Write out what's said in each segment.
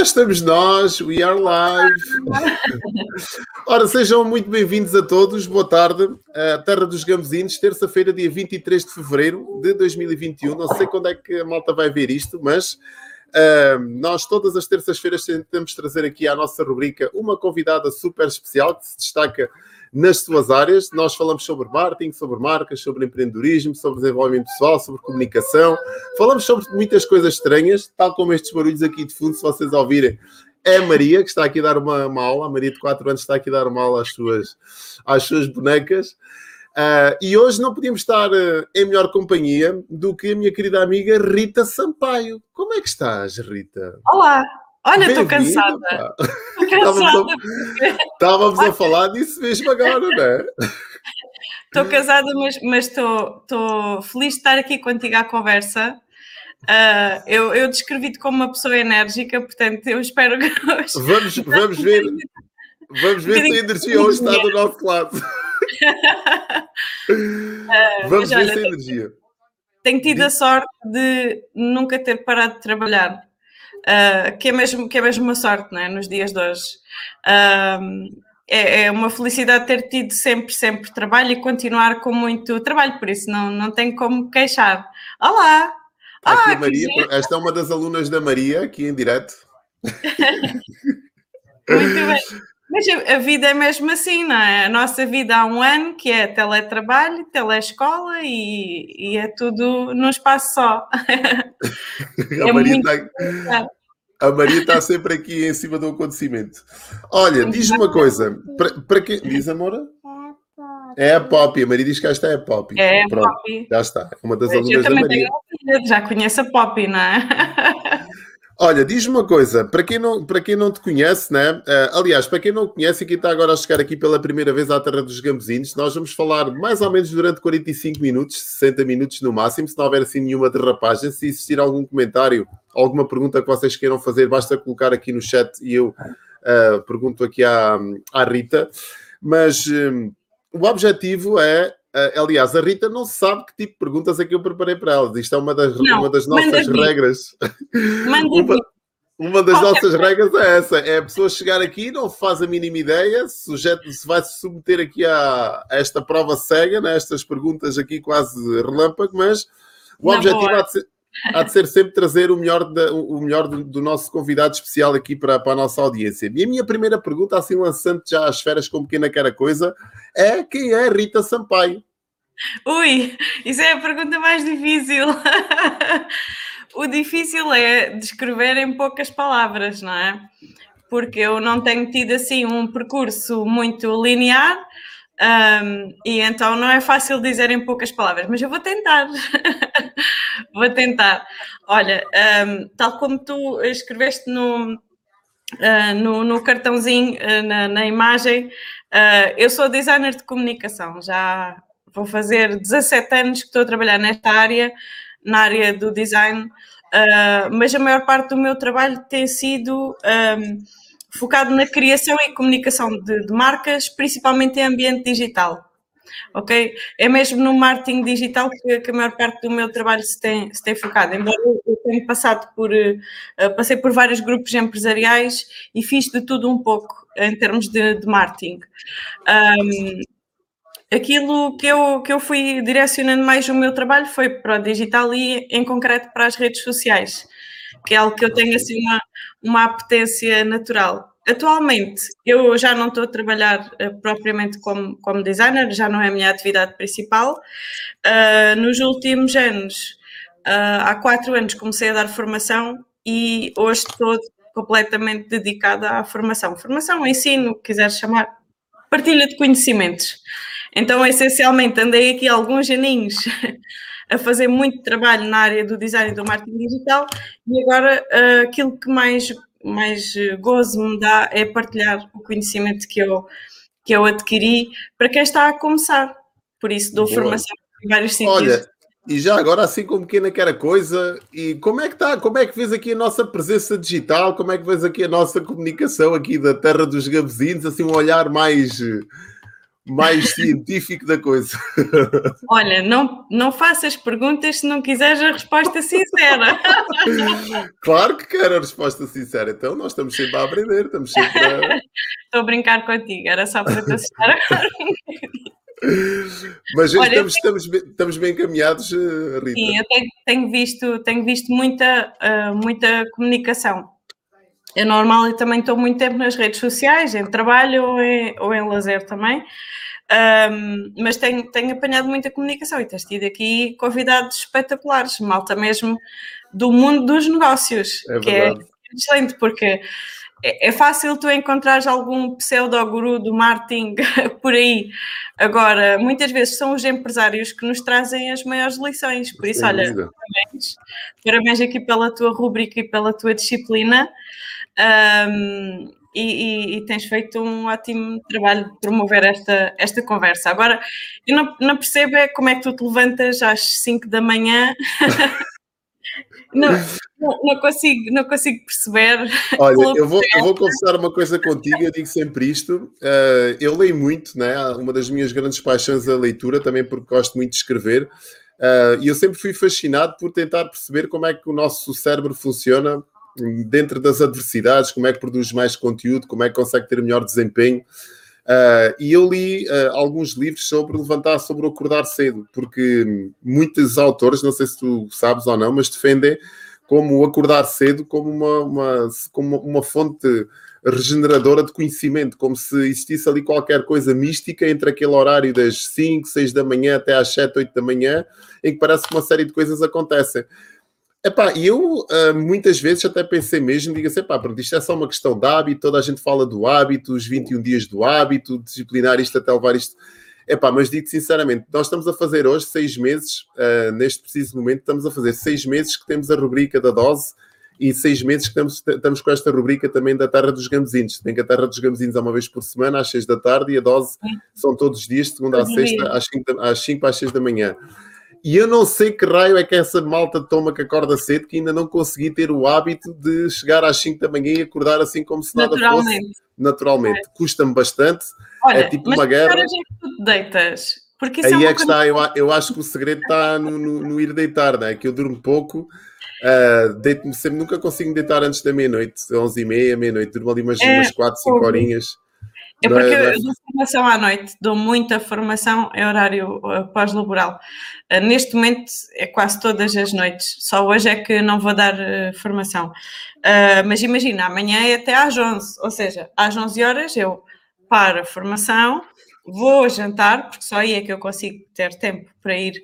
cá estamos nós, we are live. Ora, sejam muito bem-vindos a todos, boa tarde. A Terra dos Gambezinos, terça-feira, dia 23 de fevereiro de 2021. Não sei quando é que a malta vai ver isto, mas uh, nós todas as terças-feiras tentamos trazer aqui à nossa rubrica uma convidada super especial que se destaca nas suas áreas. Nós falamos sobre marketing, sobre marcas, sobre empreendedorismo, sobre desenvolvimento pessoal, sobre comunicação. Falamos sobre muitas coisas estranhas, tal como estes barulhos aqui de fundo, se vocês ouvirem. É a Maria, que está aqui a dar uma, uma aula. A Maria de 4 anos está aqui a dar uma aula às suas, às suas bonecas. Uh, e hoje não podíamos estar uh, em melhor companhia do que a minha querida amiga Rita Sampaio. Como é que estás, Rita? Olá, Olha, estou cansada. Estávamos, a, estávamos a falar disso mesmo agora, não é? Estou casada, mas estou feliz de estar aqui contigo à conversa. Uh, eu, eu descrevi-te como uma pessoa enérgica, portanto, eu espero que. Vamos, vamos ver, vamos ver se a energia hoje está do nosso lado. Uh, vamos ver olha, se a energia. Tenho tido a sorte de nunca ter parado de trabalhar uh, que, é mesmo, que é mesmo uma sorte não é? nos dias de hoje. Uh, é, é, uma felicidade ter tido sempre, sempre trabalho e continuar com muito trabalho, por isso não, não tenho como queixar. Olá! Aqui ah, Maria, esta é uma das alunas da Maria, aqui em direto. muito bem. Mas a vida é mesmo assim, não é? A nossa vida há um ano que é teletrabalho, telescola e, e é tudo num espaço só. a, é Maria está, a Maria está sempre aqui em cima do acontecimento. Olha, diz uma coisa. Para, para que. Diz, Amora? É a Poppy, a Maria diz que esta é a Poppy. É a Poppy. Já está, é uma das alunas da Maria. Tenho, já conheço a Poppy, não é? Olha, diz-me uma coisa, para quem, não, para quem não te conhece, né? Uh, aliás, para quem não conhece e quem está agora a chegar aqui pela primeira vez à Terra dos Gambezinos, nós vamos falar mais ou menos durante 45 minutos, 60 minutos no máximo, se não houver assim nenhuma derrapagem, se existir algum comentário, alguma pergunta que vocês queiram fazer, basta colocar aqui no chat e eu uh, pergunto aqui à, à Rita. Mas um, o objetivo é Uh, aliás, a Rita não sabe que tipo de perguntas é que eu preparei para ela. Isto é uma das, não, uma das nossas regras. uma, uma, das nossas regras é essa: é a pessoa chegar aqui, não faz a mínima ideia, sujeito, se vai se submeter aqui a, a esta prova cega, né, estas perguntas aqui quase relâmpago, mas o objetivo há de, ser, há de, ser, sempre trazer o melhor, da, o melhor do, nosso convidado especial aqui para, para a nossa audiência. E a minha primeira pergunta, assim lançando já as feras com pequena cara coisa, é quem é Rita Sampaio? Ui, isso é a pergunta mais difícil. o difícil é descrever em poucas palavras, não é? Porque eu não tenho tido assim um percurso muito linear um, e então não é fácil dizer em poucas palavras, mas eu vou tentar. vou tentar. Olha, um, tal como tu escreveste no, uh, no, no, cartãozinho, uh, na, na, imagem, uh, eu sou designer de comunicação, já vou fazer 17 anos que estou a trabalhar nesta área, na área do design, mas a maior parte do meu trabalho tem sido um, focado na criação e comunicação de, de, marcas, principalmente em ambiente digital. Ok? É mesmo no marketing digital que, que a maior parte do meu trabalho se tem, se tem focado. Embora eu tenha passado por, uh, passei por vários grupos empresariais e fiz de tudo um pouco em termos de, de marketing. Um, aquilo que eu, que eu fui direcionando mais o meu trabalho foi para o digital e, em concreto, para as redes sociais, que é algo que eu tenho assim uma, uma apetência natural. Atualmente, eu já não estou a trabalhar uh, propriamente como, como designer, já não é a minha atividade principal. Uh, nos últimos anos, uh, há quatro anos, comecei a dar formação e hoje estou completamente dedicada à formação. Formação, ensino, quiser chamar, partilha de conhecimentos. Então, essencialmente, andei aqui alguns aninhos a fazer muito trabalho na área do design e do marketing digital e agora aquilo que mais, mais gozo me dá é partilhar o conhecimento que eu, que eu adquiri para quem está a começar. Por isso, dou Boa. formação em vários sítios. Olha, e já agora, assim como pequena que era coisa, e como é que está? Como é que vês aqui a nossa presença digital? Como é que vês aqui a nossa comunicação aqui da terra dos gabezinhos? Assim, um olhar mais mais científico da coisa. Olha, não, não faças perguntas se não quiseres a resposta sincera. Claro que quero a resposta sincera, então nós estamos sempre a aprender, estamos sempre a... Estou a brincar contigo, era só para te assustar agora. Mas Olha, estamos, tenho... estamos, bem, estamos bem encaminhados, eh, Rita. Sim, eu tenho, tenho, visto, tenho visto muita, uh, muita comunicação. É normal, eu também estou muito tempo nas redes sociais, em trabalho ou em, ou em lazer também, um, mas tenho, tenho apanhado muita comunicação e tens tido aqui convidados espetaculares, malta mesmo do mundo dos negócios, é que é excelente, porque é, é fácil tu encontrares algum pseudo-guru do marketing por aí. Agora, muitas vezes são os empresários que nos trazem as maiores lições. Por isso, olha, parabéns, parabéns aqui pela tua rubrica e pela tua disciplina. Um, e, e, e, tens feito um ótimo trabalho de promover esta, esta conversa. Agora, eu não, não percebo é como é que tu te levantas às 5 da manhã não, não, consigo, não consigo perceber. Olha, eu vou, eu vou confessar uma coisa contigo, eu digo sempre isto. Uh, eu leio muito, né? uma das minhas grandes paixões é a leitura, também porque gosto muito de escrever. Uh, e eu sempre fui fascinado por tentar perceber como é que o nosso cérebro funciona dentro das adversidades, como é que produz mais conteúdo, como é que consegue ter melhor desempenho. Uh, e eu li uh, alguns livros sobre levantar, sobre acordar cedo, porque muitos autores, não sei se tu sabes ou não, mas defendem como acordar cedo como uma, uma, como uma fonte regeneradora de conhecimento, como se existisse ali qualquer coisa mística entre aquele horário das 5, 6 da manhã até às 7, 8 da manhã, em que parece que uma série de coisas acontecem. Epá, eu uh, muitas vezes até pensei mesmo, diga assim, epá, pronto, isto é só uma questão de hábito, toda a gente fala do hábito, os 21 dias do hábito, disciplinar isto até levar isto. Epá, mas digo sinceramente, nós estamos a fazer hoje seis meses, uh, neste preciso momento, estamos a fazer seis meses que temos a rubrica da dose e seis meses que estamos, estamos com esta rubrica também da Terra dos Gambezinhos. Tem que a Terra dos Gambezinhos é uma vez por semana, às seis da tarde, e a dose são todos os dias, segunda à sexta, às cinco, às cinco às seis da manhã. E eu não sei que raio é que essa malta toma que acorda cedo, que ainda não consegui ter o hábito de chegar às 5 da manhã e acordar assim como se nada fosse. Naturalmente. É. Custa-me bastante. Olha, é tipo uma guerra. Mas tu te deitas? Porque Aí é, é que está, eu, eu acho que o segredo está no, no, no ir deitar, né? que eu durmo pouco, uh, deito-me sempre, nunca consigo deitar antes da meia-noite, 11h30, meia-noite, durmo ali umas, é, umas 4, 5 horinhas. É porque é, eu dou formação à noite, dou muita formação em horário eh, pós-laboral. Uh, neste momento é quase todas as noites, só hoje é que não vou dar uh, formação. Mas imagina, amanhã é até às 11, ou seja, às 11 horas eu paro a formação, vou jantar, porque só aí é que eu consigo ter tempo para ir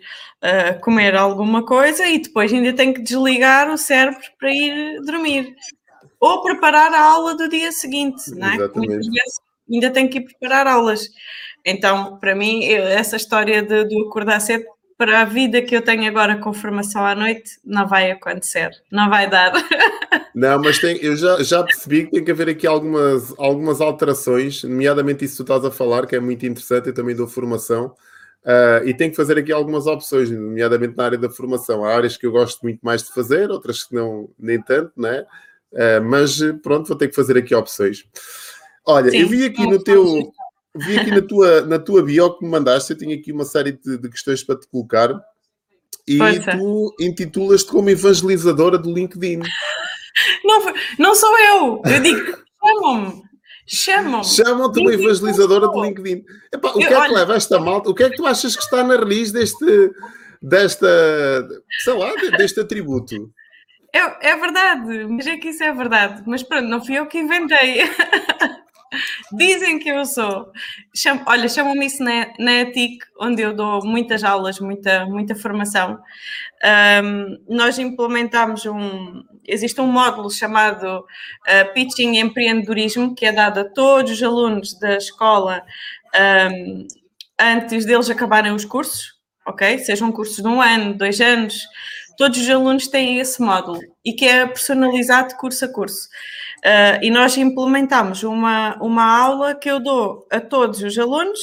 comer alguma coisa e depois ainda tenho que desligar o cérebro para ir dormir. Ou preparar a aula do dia seguinte, não é? Exatamente ainda tenho que ir preparar aulas. Então, para mim, essa história de, de acordar cedo, para a vida que eu tenho agora com formação à noite, não vai acontecer, não vai dar. Não, mas tem, eu já, já percebi que tem que haver aqui algumas, algumas alterações, nomeadamente isso que tu estás a falar, que é muito interessante, eu também dou formação, uh, e tenho que fazer aqui algumas opções, nomeadamente na área da formação. Há áreas que eu gosto muito mais de fazer, outras que não, nem tanto, né? Uh, mas pronto, vou ter que fazer aqui opções. Olha, Sim, eu vi aqui no teu. Vi aqui na tua, na tua bio que me mandaste, eu tinha aqui uma série de, de questões para te colocar. E tu intitulas-te como evangelizadora do LinkedIn. Não, não sou eu, eu digo, chamam-me. Chamam-me. Chamam-te uma evangelizadora do LinkedIn. Epá, o que é que olha... leva esta malta? O que é que tu achas que está na raiz deste, desta, sei lá, deste atributo? É, é verdade, mas é que isso é verdade. Mas pronto, não fui eu que inventei. Dizem que eu sou. Cham, olha, chamam-me isso na, na ETIC, onde eu dou muitas aulas, muita, muita formação. Um, nós implementamos um. Existe um módulo chamado uh, Pitching Empreendedorismo, que é dado a todos os alunos da escola um, antes deles acabarem os cursos, ok? Sejam cursos de um ano, dois anos, todos os alunos têm esse módulo e que é personalizado curso a curso. Uh, e nós implementamos uma, uma aula que eu dou a todos os alunos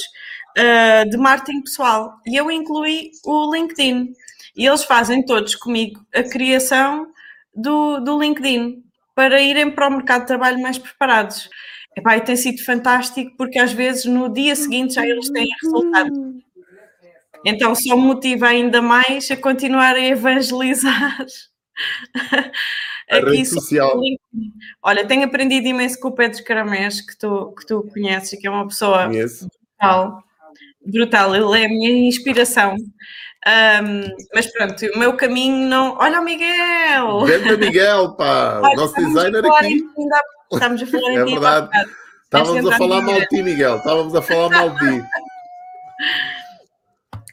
uh, de marketing pessoal e eu incluí o LinkedIn. E eles fazem todos comigo a criação do, do LinkedIn para irem para o mercado de trabalho mais preparados. epá, e tem sido fantástico porque às vezes no dia seguinte já eles têm resultado. Então só motiva ainda mais a continuar a evangelizar. A rede social. Olha, tenho aprendido imenso com o Pedro Caramés, que tu, que tu conheces, que é uma pessoa Conheço. brutal. Brutal, ele é a minha inspiração. Um, mas pronto, o meu caminho não. Olha o Miguel! Grande Miguel, pá! Olha, nosso designer aqui. em Estamos a falar em É verdade. Estávamos a falar mal de ti, Miguel. Estávamos a falar mal de ti.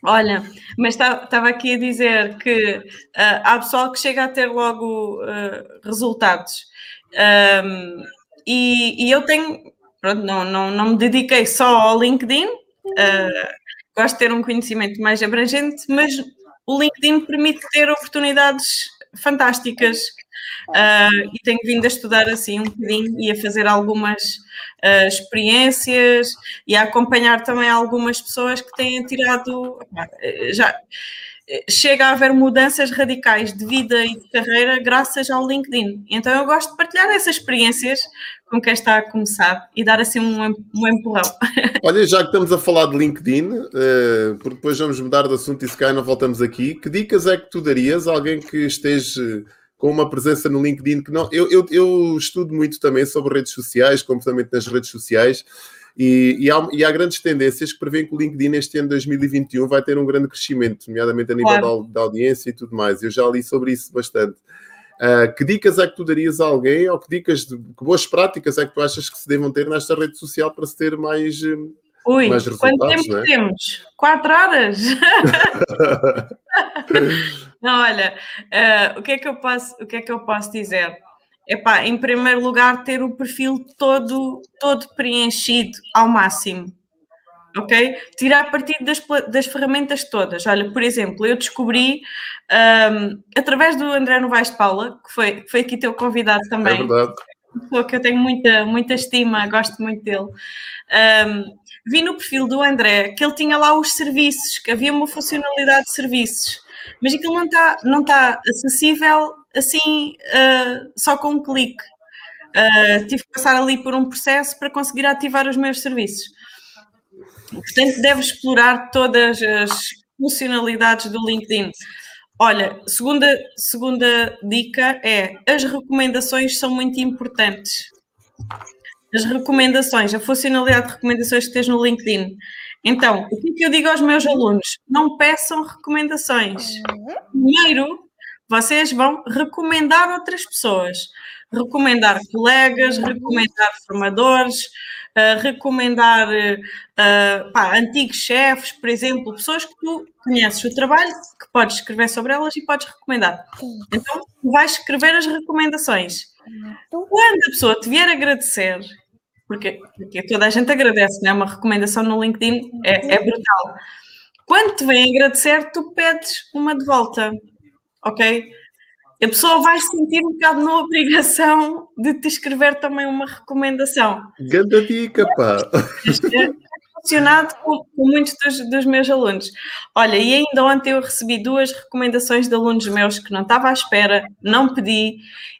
Olha, mas estava aqui a dizer que ah, há pessoal que chega a ter logo ah, resultados. Ahm, e, e eu tenho, pronto, não, não, não me dediquei só ao LinkedIn, ah, gosto de ter um conhecimento mais abrangente, mas o LinkedIn permite ter oportunidades fantásticas. Ah, e tenho vindo a estudar assim um bocadinho e a fazer algumas ah, experiências e a acompanhar também algumas pessoas que têm tirado já chega a haver mudanças radicais de vida e de carreira graças ao LinkedIn. Então eu gosto de partilhar essas experiências com quem está a começar e dar assim um, um empurrão. Olha, já que estamos a falar de LinkedIn, eh, porque depois vamos mudar de assunto e se calhar não voltamos aqui, que dicas é que tu darias a alguém que esteja com uma presença no LinkedIn que não. Eu, eu, eu estudo muito também sobre redes sociais, comportamento nas redes sociais. E, e há, e há grandes tendências que prevêem que o LinkedIn este ano de 2021 vai ter um grande crescimento, nomeadamente a nível Claro. da, da audiência e tudo mais. Eu já li sobre isso bastante. Ah, que dicas é que tu darias a alguém, ou que dicas, de, que boas práticas é que tu achas que se devam ter nesta rede social para se ter mais. Ui, quanto tempo é? temos? Quatro horas? Não, olha, eh, o, que é que eu posso, o que é que eu posso dizer? Epá, em primeiro lugar, ter o perfil todo, todo preenchido ao máximo. Ok? Tirar partido das, das ferramentas todas. Olha, por exemplo, eu descobri ahm, através do André Novaes de Paula, que foi, que foi aqui teu convidado É também, verdade. Pessoa que eu tenho muita, muita estima, gosto muito dele. Ahm, vi no perfil do André que ele tinha lá os serviços, que havia uma funcionalidade de serviços, mas aquilo não está não tá acessível assim ah, só com um clique. Ah, tive que passar ali por um processo para conseguir ativar os meus serviços. Portanto, deve explorar todas as funcionalidades do LinkedIn. Olha, segunda, segunda dica é as recomendações são muito importantes. As recomendações, a funcionalidade de recomendações que tens no LinkedIn. Então, o que é que eu digo aos meus alunos? Não peçam recomendações. Primeiro, vocês vão recomendar outras pessoas. Recomendar colegas, recomendar formadores, recomendar ah, pá, antigos chefes, por exemplo, pessoas que tu conheces o trabalho, que podes escrever sobre elas e podes recomendar. Então, vais escrever as recomendações. Quando a pessoa te vier agradecer, porque, porque toda a gente agradece, não é? Uma recomendação no LinkedIn é, é brutal. Quando te vem agradecer, tu pedes uma de volta, ok? A pessoa vai se sentir um bocado na obrigação de te escrever também uma recomendação. Ganda dica, pá. Funcionado com, com muitos dos, dos meus alunos. Olha, e ainda ontem eu recebi duas recomendações de alunos meus que não estava à espera, não pedi,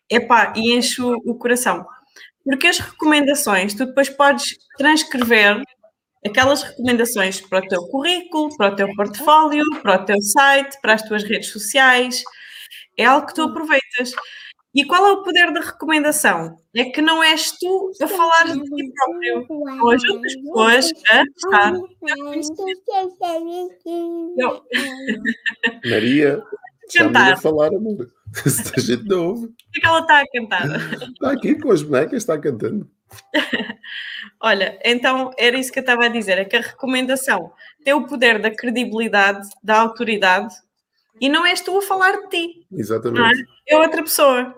epá, e encho o coração. Porque as recomendações, tu depois podes transcrever aquelas recomendações para o teu currículo, para o teu portfólio, para o teu site, para as tuas redes sociais. É algo que tu aproveitas. E qual é o poder da recomendação? É que não és tu a falar de ti próprio, são as outras pessoas a estar. Eu- Maria, deixa-me Cantar. a falar, amor. Se a gente não ouve. O que é que ela está a cantar? Está aqui com as bonecas, está cantando. Olha, então era isso que eu estava a dizer: é que a recomendação tem o poder da credibilidade, da autoridade, e não és tu a falar de ti, não é? Exatamente. É outra pessoa.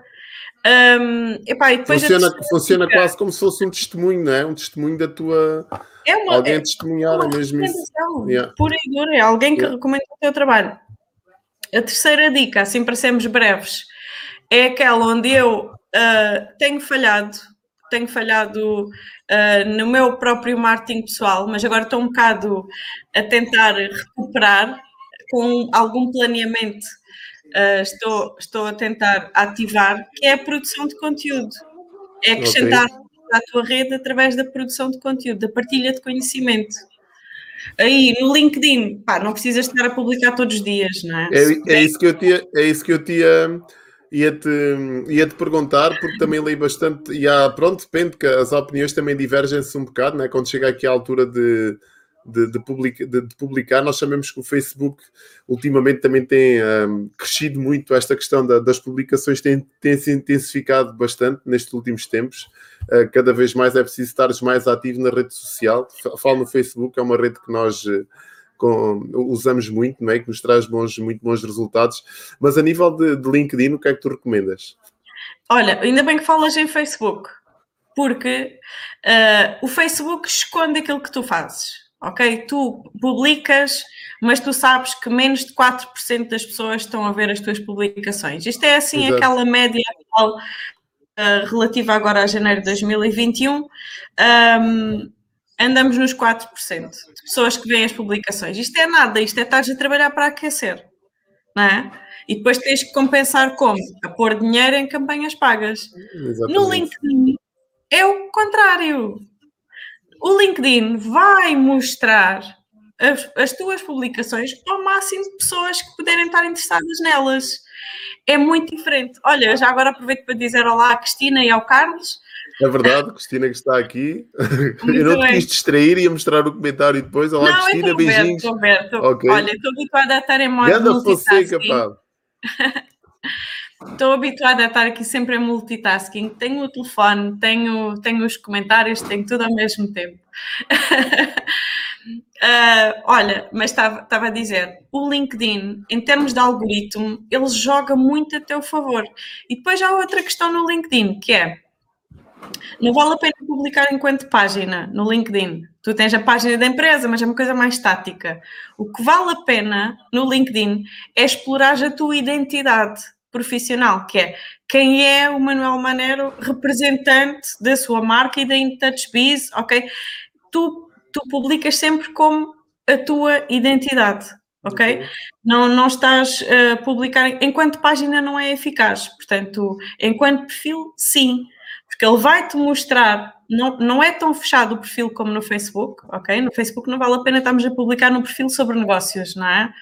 Hum, epá, Funciona, funciona quase como se fosse um testemunho, não é? Um testemunho da tua. é uma, Alguém é testemunhar, é mesmo isso. Yeah. pura e dura, é alguém que Yeah. recomenda o teu trabalho. A terceira dica, assim para sermos breves, é aquela onde eu ah, tenho falhado, tenho falhado ah, no meu próprio marketing pessoal, mas agora estou um bocado a tentar recuperar com algum planeamento. ah, estou, estou a tentar ativar, que é a produção de conteúdo. É acrescentar à tua rede através da produção de conteúdo, da partilha de conhecimento. Aí no LinkedIn, pá, não precisas estar a publicar todos os dias, não é? É, é isso que eu tinha, é isso que eu tinha ia-te ia -te perguntar, porque também leio bastante, e há, pronto, depende que as opiniões também divergem-se um bocado, né? quando chega aqui à altura de, de, de, publica, de, de, publicar, nós sabemos que o Facebook ultimamente também tem um, crescido muito esta questão da, das publicações, tem, tem se intensificado bastante nestes últimos tempos. Uh, cada vez mais é preciso estar mais ativo na rede social. Falo no Facebook, é uma rede que nós uh, com, usamos muito, não é? que nos traz bons, muito bons resultados. Mas a nível de, de LinkedIn, o que é que tu recomendas? Olha, ainda bem que falas em Facebook, porque uh, o Facebook esconde aquilo que tu fazes ok? Tu publicas, mas tu sabes que menos de 4% das pessoas estão a ver as tuas publicações. Isto é assim Exato. aquela média atual, uh, relativa agora a janeiro de 2021. Um, andamos nos 4% de pessoas que veem as publicações. Isto é nada, isto é estar a trabalhar para aquecer, não é? E depois tens que compensar como? A pôr dinheiro em campanhas pagas. Exatamente. No LinkedIn é o contrário o LinkedIn vai mostrar as, as, tuas publicações ao máximo de pessoas que puderem estar interessadas nelas. É muito diferente. Olha, já agora aproveito para dizer olá à Cristina e ao Carlos. É verdade, Cristina que está aqui. Muito eu não te quis distrair e ia mostrar o comentário depois. Olá, não, Cristina, beijinhos. Ver, estou okay. Olha, estou habituada a estar em modo Ganda Fonseca, pá. Estou habituada a estar aqui sempre em multitasking. Tenho o telefone, tenho, tenho os comentários, tenho tudo ao mesmo tempo. uh, olha, mas estava, estava a dizer, o LinkedIn, em termos de algoritmo, ele joga muito a teu favor. E depois há outra questão no LinkedIn, que é não vale a pena publicar enquanto página no LinkedIn. Tu tens a página da empresa, mas é uma coisa mais estática. O que vale a pena no LinkedIn é explorar a tua identidade profissional, que é quem é o Manuel Manero, representante da sua marca e da InTouchBiz, ok? Tu, tu publicas sempre como a tua identidade, ok? Uhum. Não, não estás a publicar, enquanto página não é eficaz, portanto, enquanto perfil, sim, porque ele vai-te mostrar, não, não é tão fechado o perfil como no Facebook, ok? No Facebook não vale a pena estarmos a publicar no perfil sobre negócios, não é?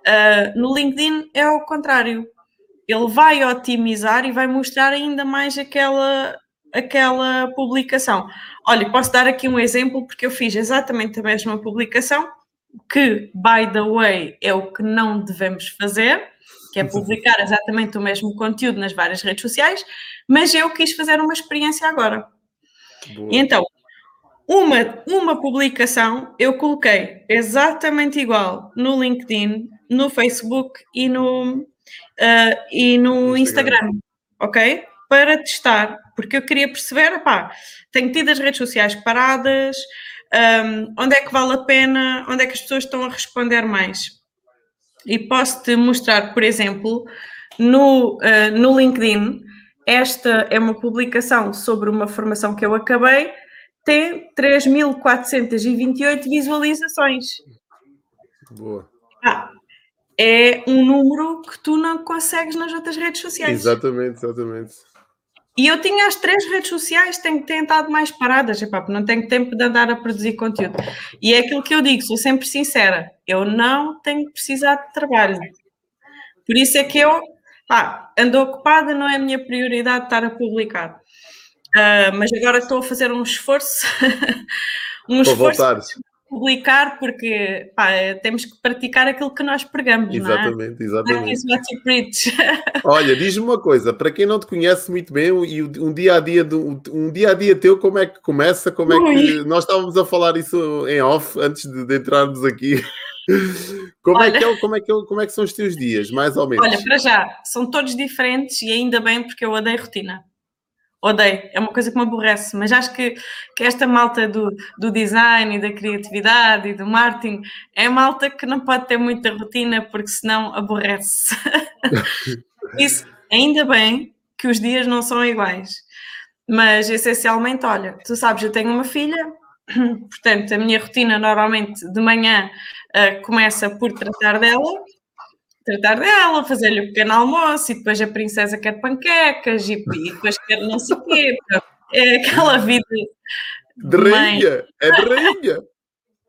Uh, no LinkedIn é o contrário ele vai otimizar e vai mostrar ainda mais aquela, aquela publicação. Olha, posso dar aqui um exemplo, porque eu fiz exatamente a mesma publicação, que, by the way, é o que não devemos fazer, que é publicar exatamente o mesmo conteúdo nas várias redes sociais, mas eu quis fazer uma experiência agora. Boa. E então, uma, uma publicação eu coloquei exatamente igual no LinkedIn, no Facebook e no, uh, e no Instagram. Ok? Para testar, porque eu queria perceber, pá, tenho tido as redes sociais paradas, um, onde é que vale a pena, onde é que as pessoas estão a responder mais. E posso-te mostrar, por exemplo, no, uh, no LinkedIn, esta é uma publicação sobre uma formação que eu acabei, tem 3.428 visualizações. Boa. Ah, é um número que tu não consegues nas outras redes sociais. Exatamente, exatamente. E eu tinha as três redes sociais, tenho tentado mais paradas, epá, não tenho tempo de andar a produzir conteúdo. E é aquilo que eu digo, sou sempre sincera, eu não tenho precisado de trabalho. Por isso é que eu pá, ando ocupada, não é a minha prioridade estar a publicar. Uh, mas agora estou a fazer um esforço, um Para esforço voltar publicar porque pá, temos que praticar aquilo que nós pregamos, exatamente, não é? Exatamente, Olha, diz-me uma coisa, para quem não te conhece muito bem, e um dia a dia do, um dia a dia teu, como é que começa? Como é que nós estávamos a falar isso em off antes de, de entrarmos aqui? Como, olha, é que é, como, é que é, como é que são os teus dias, mais ou menos? Olha, para já, são todos diferentes e ainda bem porque eu odeio rotina odeio, é uma coisa que me aborrece, mas acho que, que esta malta do, do design e da criatividade e do marketing é malta que não pode ter muita rotina porque senão aborrece. Isso, ainda bem que os dias não são iguais, mas essencialmente, olha, tu sabes, eu tenho uma filha, portanto, a minha rotina normalmente de manhã uh, começa por tratar dela tratar dela, fazer-lhe o pequeno almoço e depois a princesa quer panquecas e, e depois quer não sei o quê. é aquela vida de rainha, é de rainha.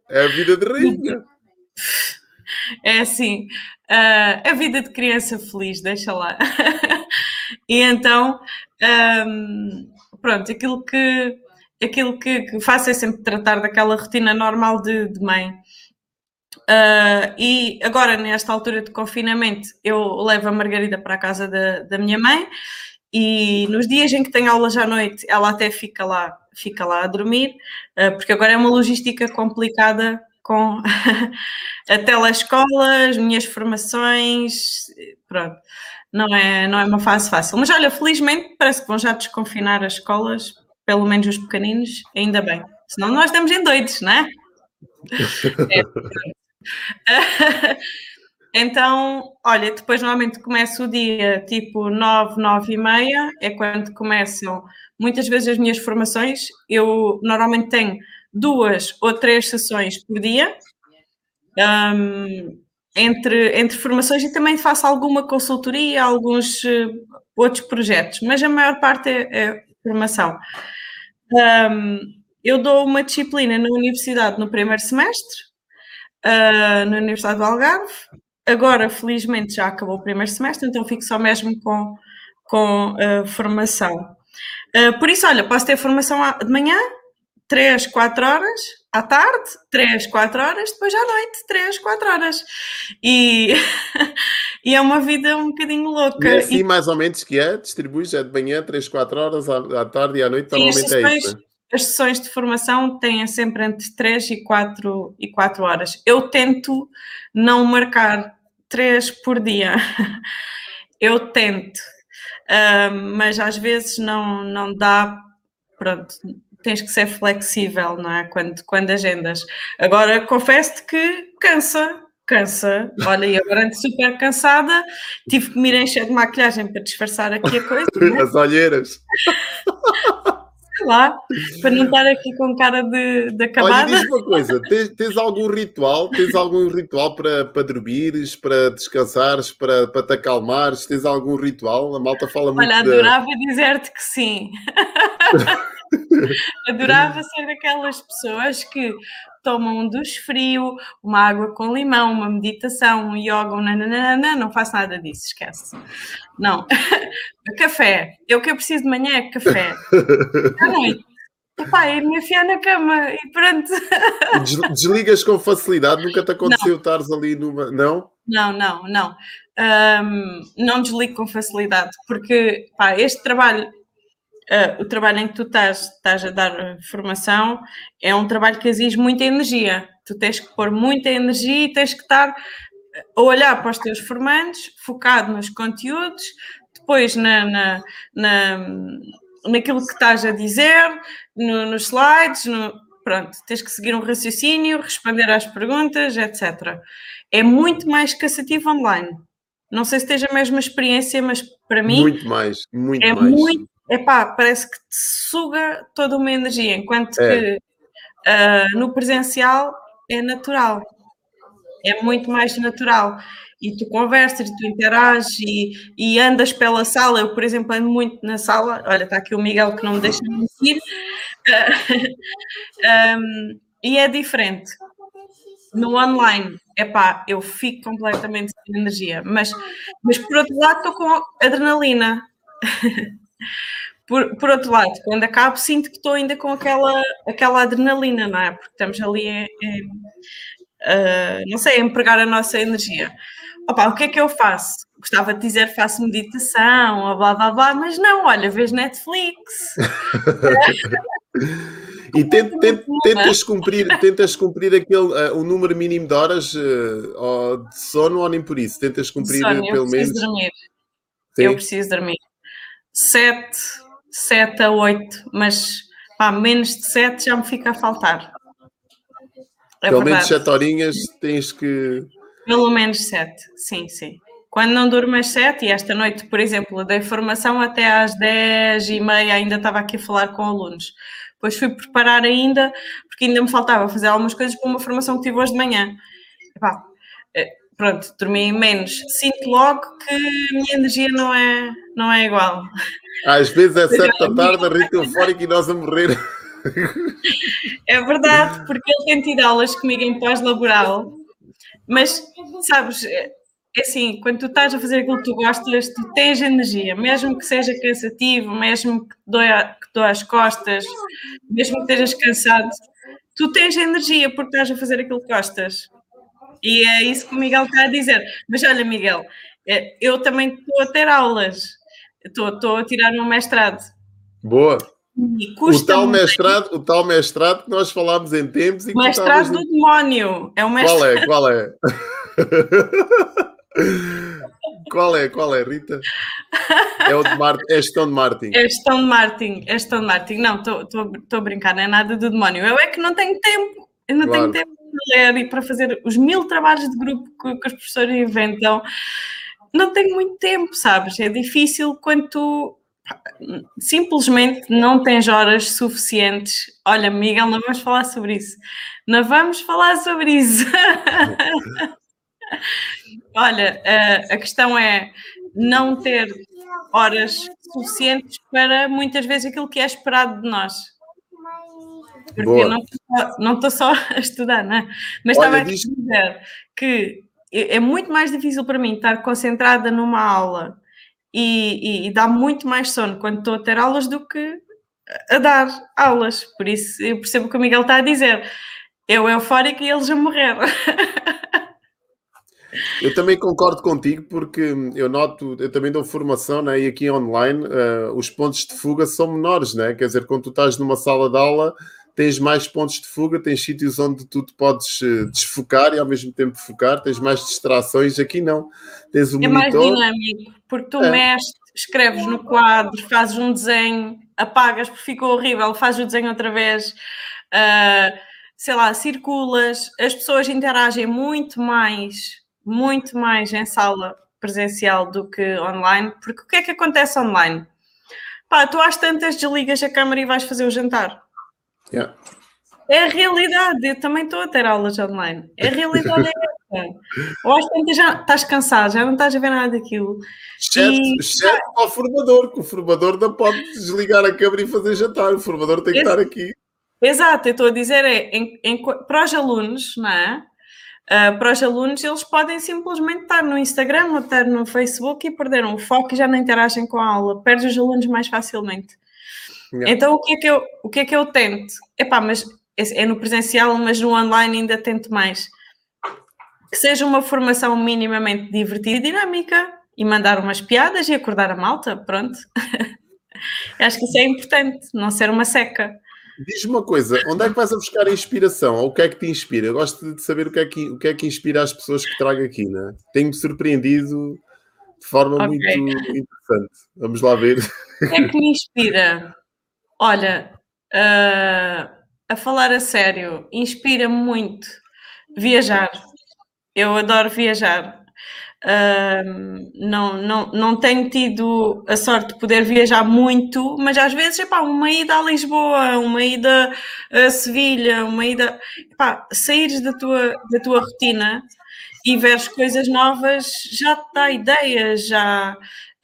É a vida de rainha. É assim, uh, a vida de criança feliz, deixa lá. e então, um, pronto, aquilo que aquilo que, que, faço é sempre tratar daquela rotina normal de, de mãe. Uh, e agora, nesta altura de confinamento, eu levo a Margarida para a casa da, da minha mãe e nos dias em que tenho aulas à noite, ela até fica lá, fica lá a dormir, uh, porque agora é uma logística complicada com a telescola, as minhas formações, pronto. Não é, não é uma fase fácil. Mas olha, felizmente parece que vão já desconfinar as escolas, pelo menos os pequeninos, ainda bem. Senão nós estamos em doidos, não é? é. Então, olha, depois normalmente começa o dia tipo 9, 9 e meia, é quando começam muitas vezes as minhas formações. Eu normalmente tenho duas ou três sessões por dia, um, entre, entre formações e também faço alguma consultoria, alguns uh, outros projetos, mas a maior parte é, é formação. Um, eu dou uma disciplina na universidade no primeiro semestre, uh, na Universidade do Algarve. Agora, felizmente, já acabou o primeiro semestre, então fico só mesmo com, com uh, formação. Uh, por isso, olha, posso ter formação de manhã, 3, 4 horas, à tarde, 3, 4 horas, depois à noite, 3, 4 horas. E, e é uma vida um bocadinho louca. E assim, e, mais ou menos, que é? Distribuis é de manhã, 3, 4 horas, à, à tarde e à noite, normalmente é isso. Né? As sessões de formação têm sempre entre 3 e 4, e 4 horas. Eu tento não marcar 3 por dia. Eu tento, uh, mas às vezes não, não dá. Pronto, tens que ser flexível, não é? Quando, quando agendas. Agora, confesso-te que cansa, cansa. Olha, eu agora ando super cansada, tive que me ir encher de maquilhagem para disfarçar aqui a coisa. É? As olheiras. Sei lá, para não estar aqui com cara de, de acabada. Olha, diz uma coisa, tens, tens, algum ritual, tens algum ritual para, para dormires, para descansares, para, para te acalmares? Tens algum ritual? A malta fala muito Olha, adorava dizer-te que sim. Adorava ser daquelas pessoas que tomam um duche frio, uma água com limão, uma meditação, um yoga, um nananana, não faço nada disso, esquece. Não. café. Eu o que eu preciso de manhã é café. À noite. Epá, e me afiar na cama e pronto. Desligas com facilidade? Nunca te aconteceu estares ali numa. Não? Não, não, não. Um, não desligo com facilidade, porque pá, este trabalho uh, o trabalho em que tu estás, estás a dar formação é um trabalho que exige muita energia. Tu tens que pôr muita energia e tens que estar a olhar para os teus formandos, focado nos conteúdos, depois na, na, na naquilo que estás a dizer, no, nos slides, no, pronto, tens que seguir um raciocínio, responder às perguntas, etc. É muito mais cansativo online. Não sei se tens a mesma experiência, mas para mim. Muito mais, muito é mais. Muito, epá, parece que te suga toda uma energia, enquanto é. que uh, no presencial é natural, é muito mais natural. E tu conversas, e tu interages e, e, andas pela sala. Eu, por exemplo, ando muito na sala. Olha, está aqui o Miguel que não me deixa mentir. Uh, um, e é diferente. No online, epá, eu fico completamente sem energia. Mas, mas por outro lado, estou com adrenalina. Por, por outro lado, quando acabo, sinto que estou ainda com aquela, aquela adrenalina, não é? Porque estamos ali, uh, não sei, a empregar a nossa energia. Opa, o que é que eu faço? Gostava de dizer faço meditação, ou blá blá blá, mas não, olha, vejo Netflix. E tent, tent, tentas cumprir, tentas cumprir aquele, uh, o número mínimo de horas uh, de sono ou nem por isso? Tentas cumprir sono, pelo menos. Eu preciso dormir. Sim. Eu preciso dormir. Sete, 7 a 8, mas pá, menos de 7 já me fica a faltar. É Pelo menos 7 horinhas tens que. Pelo menos 7, sim, sim. Quando não durmo às 7, e esta noite, por exemplo, dei formação até às 10 e meia, ainda estava aqui a falar com alunos. Depois fui preparar ainda, porque ainda me faltava fazer algumas coisas para uma formação que tive hoje de manhã. Eh, pronto, dormi menos. Sinto logo que a minha energia não é, não é igual. Às vezes é sete da tarde, a Rita eufórica e nós a morrer. É verdade, porque ele tem tido aulas comigo em pós-laboral, mas sabes, é assim, quando tu estás a fazer aquilo que tu gostas, tu tens energia, mesmo que seja cansativo, mesmo que doa, que doa as costas, mesmo que estejas cansado, tu tens energia porque estás a fazer aquilo que gostas. E é isso que o Miguel está a dizer. Mas olha, Miguel, é, eu também estou a ter aulas, estou, estou a tirar um mestrado. Boa. O tal, mestrado, o tal mestrado que nós falámos em tempos. E mestrado estavas... do demónio. É o mestrado. Qual é? Qual é? qual é? Qual é, Rita? É o de Martin, é Stone Martin. É Stone Martin, é Stone Martin. Não, estou a brincar, não é nada do demónio. Eu é que não tenho tempo. Eu não claro. tenho tempo para ler e para fazer os mil trabalhos de grupo que, que os professores inventam. Não tenho muito tempo, sabes? É difícil quando tu simplesmente não tens horas suficientes. Olha, Miguel, não vamos falar sobre isso. Não vamos falar sobre isso. Olha, a, a questão é não ter horas suficientes para muitas vezes aquilo que é esperado de nós. Porque Boa. não estou só a estudar, não é? Mas Olha, estava a dizer que é, é muito mais difícil para mim estar concentrada numa aula e, e, e dá muito mais sono quando estou a ter aulas do que a dar aulas. Por isso eu percebo o que o Miguel está a dizer. Eu eufórico e eles a morrer. Eu também concordo contigo porque eu noto, eu também dou formação né, e aqui online uh, os pontos de fuga são menores, né? quer dizer, quando tu estás numa sala de aula tens mais pontos de fuga, tens sítios onde tu te podes uh, desfocar e ao mesmo tempo focar, tens mais distrações, aqui não. Tens o é monitor. mais dinâmico, porque tu é. mexes, escreves no quadro, fazes um desenho, apagas porque ficou horrível, fazes o desenho outra vez. Uh, sei lá, circulas, as pessoas interagem muito mais muito mais em sala presencial do que online, porque o que é que acontece online? Pá, tu às tantas desligas a câmara e vais fazer o jantar. Yeah. É a realidade, eu também estou a ter aulas online. É a realidade é essa. Ou às tantas já estás cansado, já não estás a ver nada daquilo. Exceto, e... exceto ao formador, que o formador não pode desligar a câmara e fazer jantar, o formador tem que Ex estar aqui. Exato, eu estou a dizer é, em, em, para os alunos, não é? Uh, para os alunos, eles podem simplesmente estar no Instagram ou estar no Facebook e perderam o foco e já não interagem com a aula, perde os alunos mais facilmente. Yeah. Então, o que, é que eu, o que é que eu tento? Epá, mas é, é no presencial, mas no online ainda tento mais. Que seja uma formação minimamente divertida e dinâmica e mandar umas piadas e acordar a malta, pronto. Acho que isso é importante, não ser uma seca. Diz-me uma coisa, onde é que vais a buscar a inspiração? Ou o que é que te inspira? Eu gosto de saber o que é que, o que, é que inspira as pessoas que trago aqui, né? Tenho-me surpreendido de forma okay. muito interessante. Vamos lá ver. O que é que me inspira? Olha, uh, a falar a sério, inspira-me muito viajar. Eu adoro viajar. Uh, não, não, não tenho tido a sorte de poder viajar muito, mas às vezes, epá, uma ida a Lisboa, uma ida a Sevilha, uma ida. Epá, saíres da tua, da tua rotina e veres coisas novas já te dá ideias, já,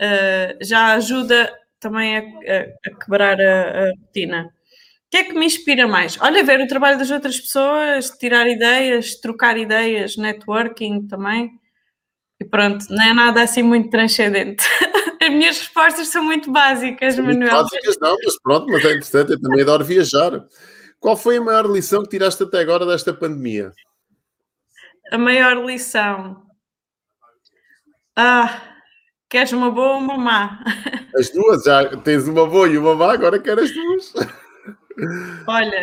uh, já ajuda também a, a, a quebrar a, a rotina. O que é que me inspira mais? Olha, ver o trabalho das outras pessoas, tirar ideias, trocar ideias, networking também. E pronto, não é nada assim muito transcendente. As minhas respostas são muito básicas, são Manuel. Muito básicas, não, mas pronto, mas é interessante, eu também adoro viajar. Qual foi a maior lição que tiraste até agora desta pandemia? A maior lição. Ah, queres uma boa ou uma má? As duas, já tens uma boa e uma má, agora quero as duas. Olha,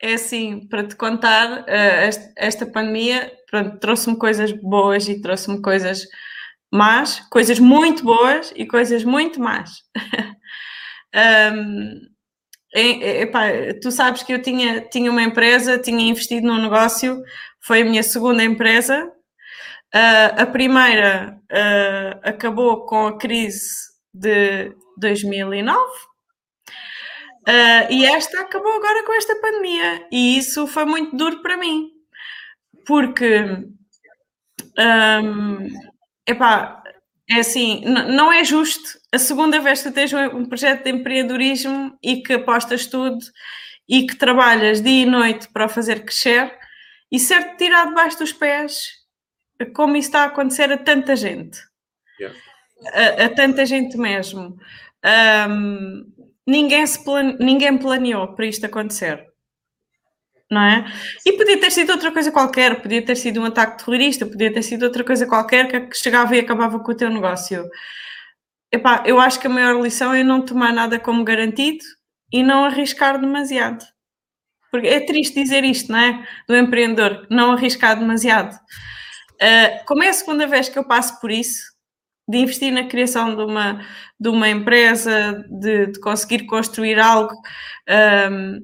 é assim, para te contar, eh, esta pandemia trouxe-me coisas boas e trouxe-me coisas más, coisas muito boas e coisas muito más. um, epá, tu sabes que eu tinha, tinha uma empresa, tinha investido num negócio, foi a minha segunda empresa. Uh, a primeira uh, acabou com a crise de 2009 Uh, e esta acabou agora com esta pandemia. E isso foi muito duro para mim. Porque Um, epá, é assim, não é justo a segunda vez que tens um projeto de empreendedorismo e que apostas tudo e que trabalhas dia e noite para fazer crescer e ser tirar debaixo dos pés, como isso está a acontecer a tanta gente. Yeah. A, tanta gente mesmo. Um, ninguém, se plane... ninguém planeou para isto acontecer não é? E podia ter sido outra coisa qualquer, podia ter sido um ataque terrorista, podia ter sido outra coisa qualquer que chegava e acabava com o teu negócio. Epá, eu acho que a maior lição é não tomar nada como garantido e não arriscar demasiado. Porque é triste dizer isto, não é? Do empreendedor, não arriscar demasiado. Uh, como é a segunda vez que eu passo por isso, de investir na criação de uma, de uma empresa, de, de conseguir construir algo. Um,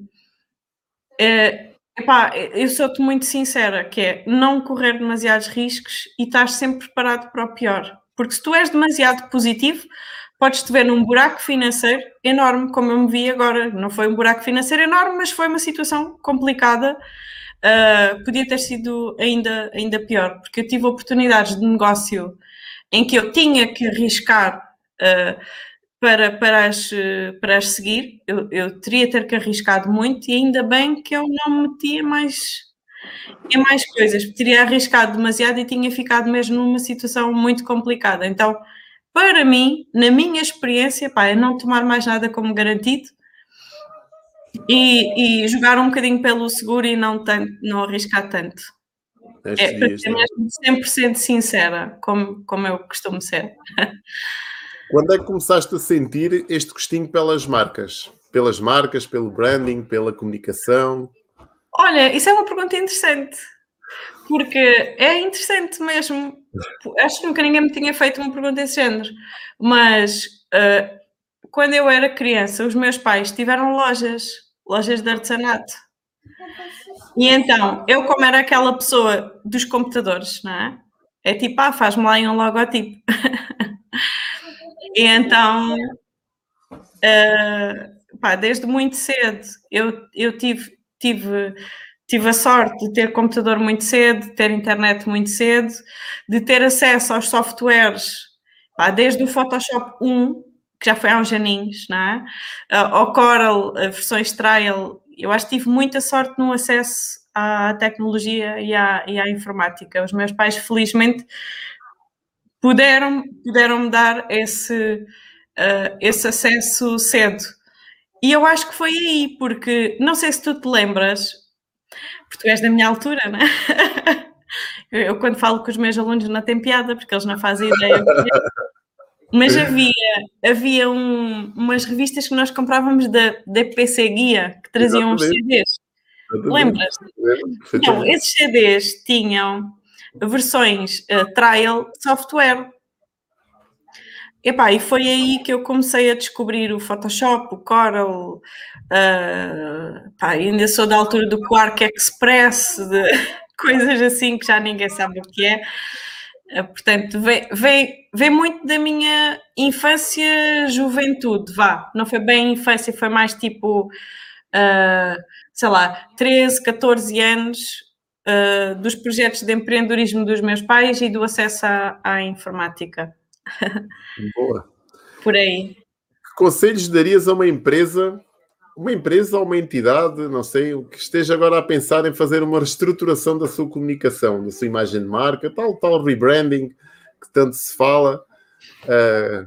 uh, Epá, eu sou-te muito sincera, que é não correr demasiados riscos e estar sempre preparado para o pior. Porque se tu és demasiado positivo, podes-te ver num buraco financeiro enorme, como eu me vi agora. Não foi um buraco financeiro enorme, mas foi uma situação complicada. Uh, podia ter sido ainda, ainda pior, porque eu tive oportunidades de negócio em que eu tinha que arriscar uh, para, para, as, para as seguir, eu, eu teria ter que arriscado muito e ainda bem que eu não me metia mais em mais coisas, teria arriscado demasiado e tinha ficado mesmo numa situação muito complicada. Então, para mim, na minha experiência, pá, é não tomar mais nada como garantido e, e jogar um bocadinho pelo seguro e não, tanto, não arriscar tanto. É, para ser mesmo 100% sincera, como, como eu costumo ser. Quando é que começaste a sentir este gostinho pelas marcas? Pelas marcas, pelo branding, pela comunicação? Olha, isso é uma pergunta interessante. Porque é interessante mesmo. Acho que nunca ninguém me tinha feito uma pergunta desse género. Mas uh, quando eu era criança, os meus pais tiveram lojas, lojas de artesanato. E então, eu como era aquela pessoa dos computadores, não é? É tipo, ah, faz-me lá um logotipo. E então, uh, pá, desde muito cedo, eu, eu tive, tive, tive a sorte de ter computador muito cedo, de ter internet muito cedo, de ter acesso aos softwares, pá, desde o Photoshop 1, que já foi há uns aninhos, não é? Uh, ao Corel, versões trial, eu acho que tive muita sorte no acesso à tecnologia e à, e à informática. Os meus pais, felizmente, puderam, puderam me dar esse, uh, esse acesso cedo. E eu acho que foi aí, porque não sei se tu te lembras, porque tu és da minha altura, não é? Eu, quando falo com os meus alunos não tem piada, porque eles não fazem ideia. Mas havia, havia um, umas revistas que nós comprávamos da, da PC Guia, que traziam uns CDs. Lembras? Então, esses CDs tinham versões uh, trial software. Epá, e foi aí que eu comecei a descobrir o Photoshop, o Corel, uh, pá, ainda sou da altura do Quark Express, de coisas assim que já ninguém sabe o que é. Uh, portanto, vem, vem, vem muito da minha infância, juventude, vá. Não foi bem infância, foi mais tipo, uh, sei lá, 13, 14 anos, uh, dos projetos de empreendedorismo dos meus pais e do acesso à, à informática. Boa. Por aí. Que conselhos darias a uma empresa, uma empresa ou uma entidade, não sei, que esteja agora a pensar em fazer uma reestruturação da sua comunicação, da sua imagem de marca, tal, tal rebranding que tanto se fala. Uh,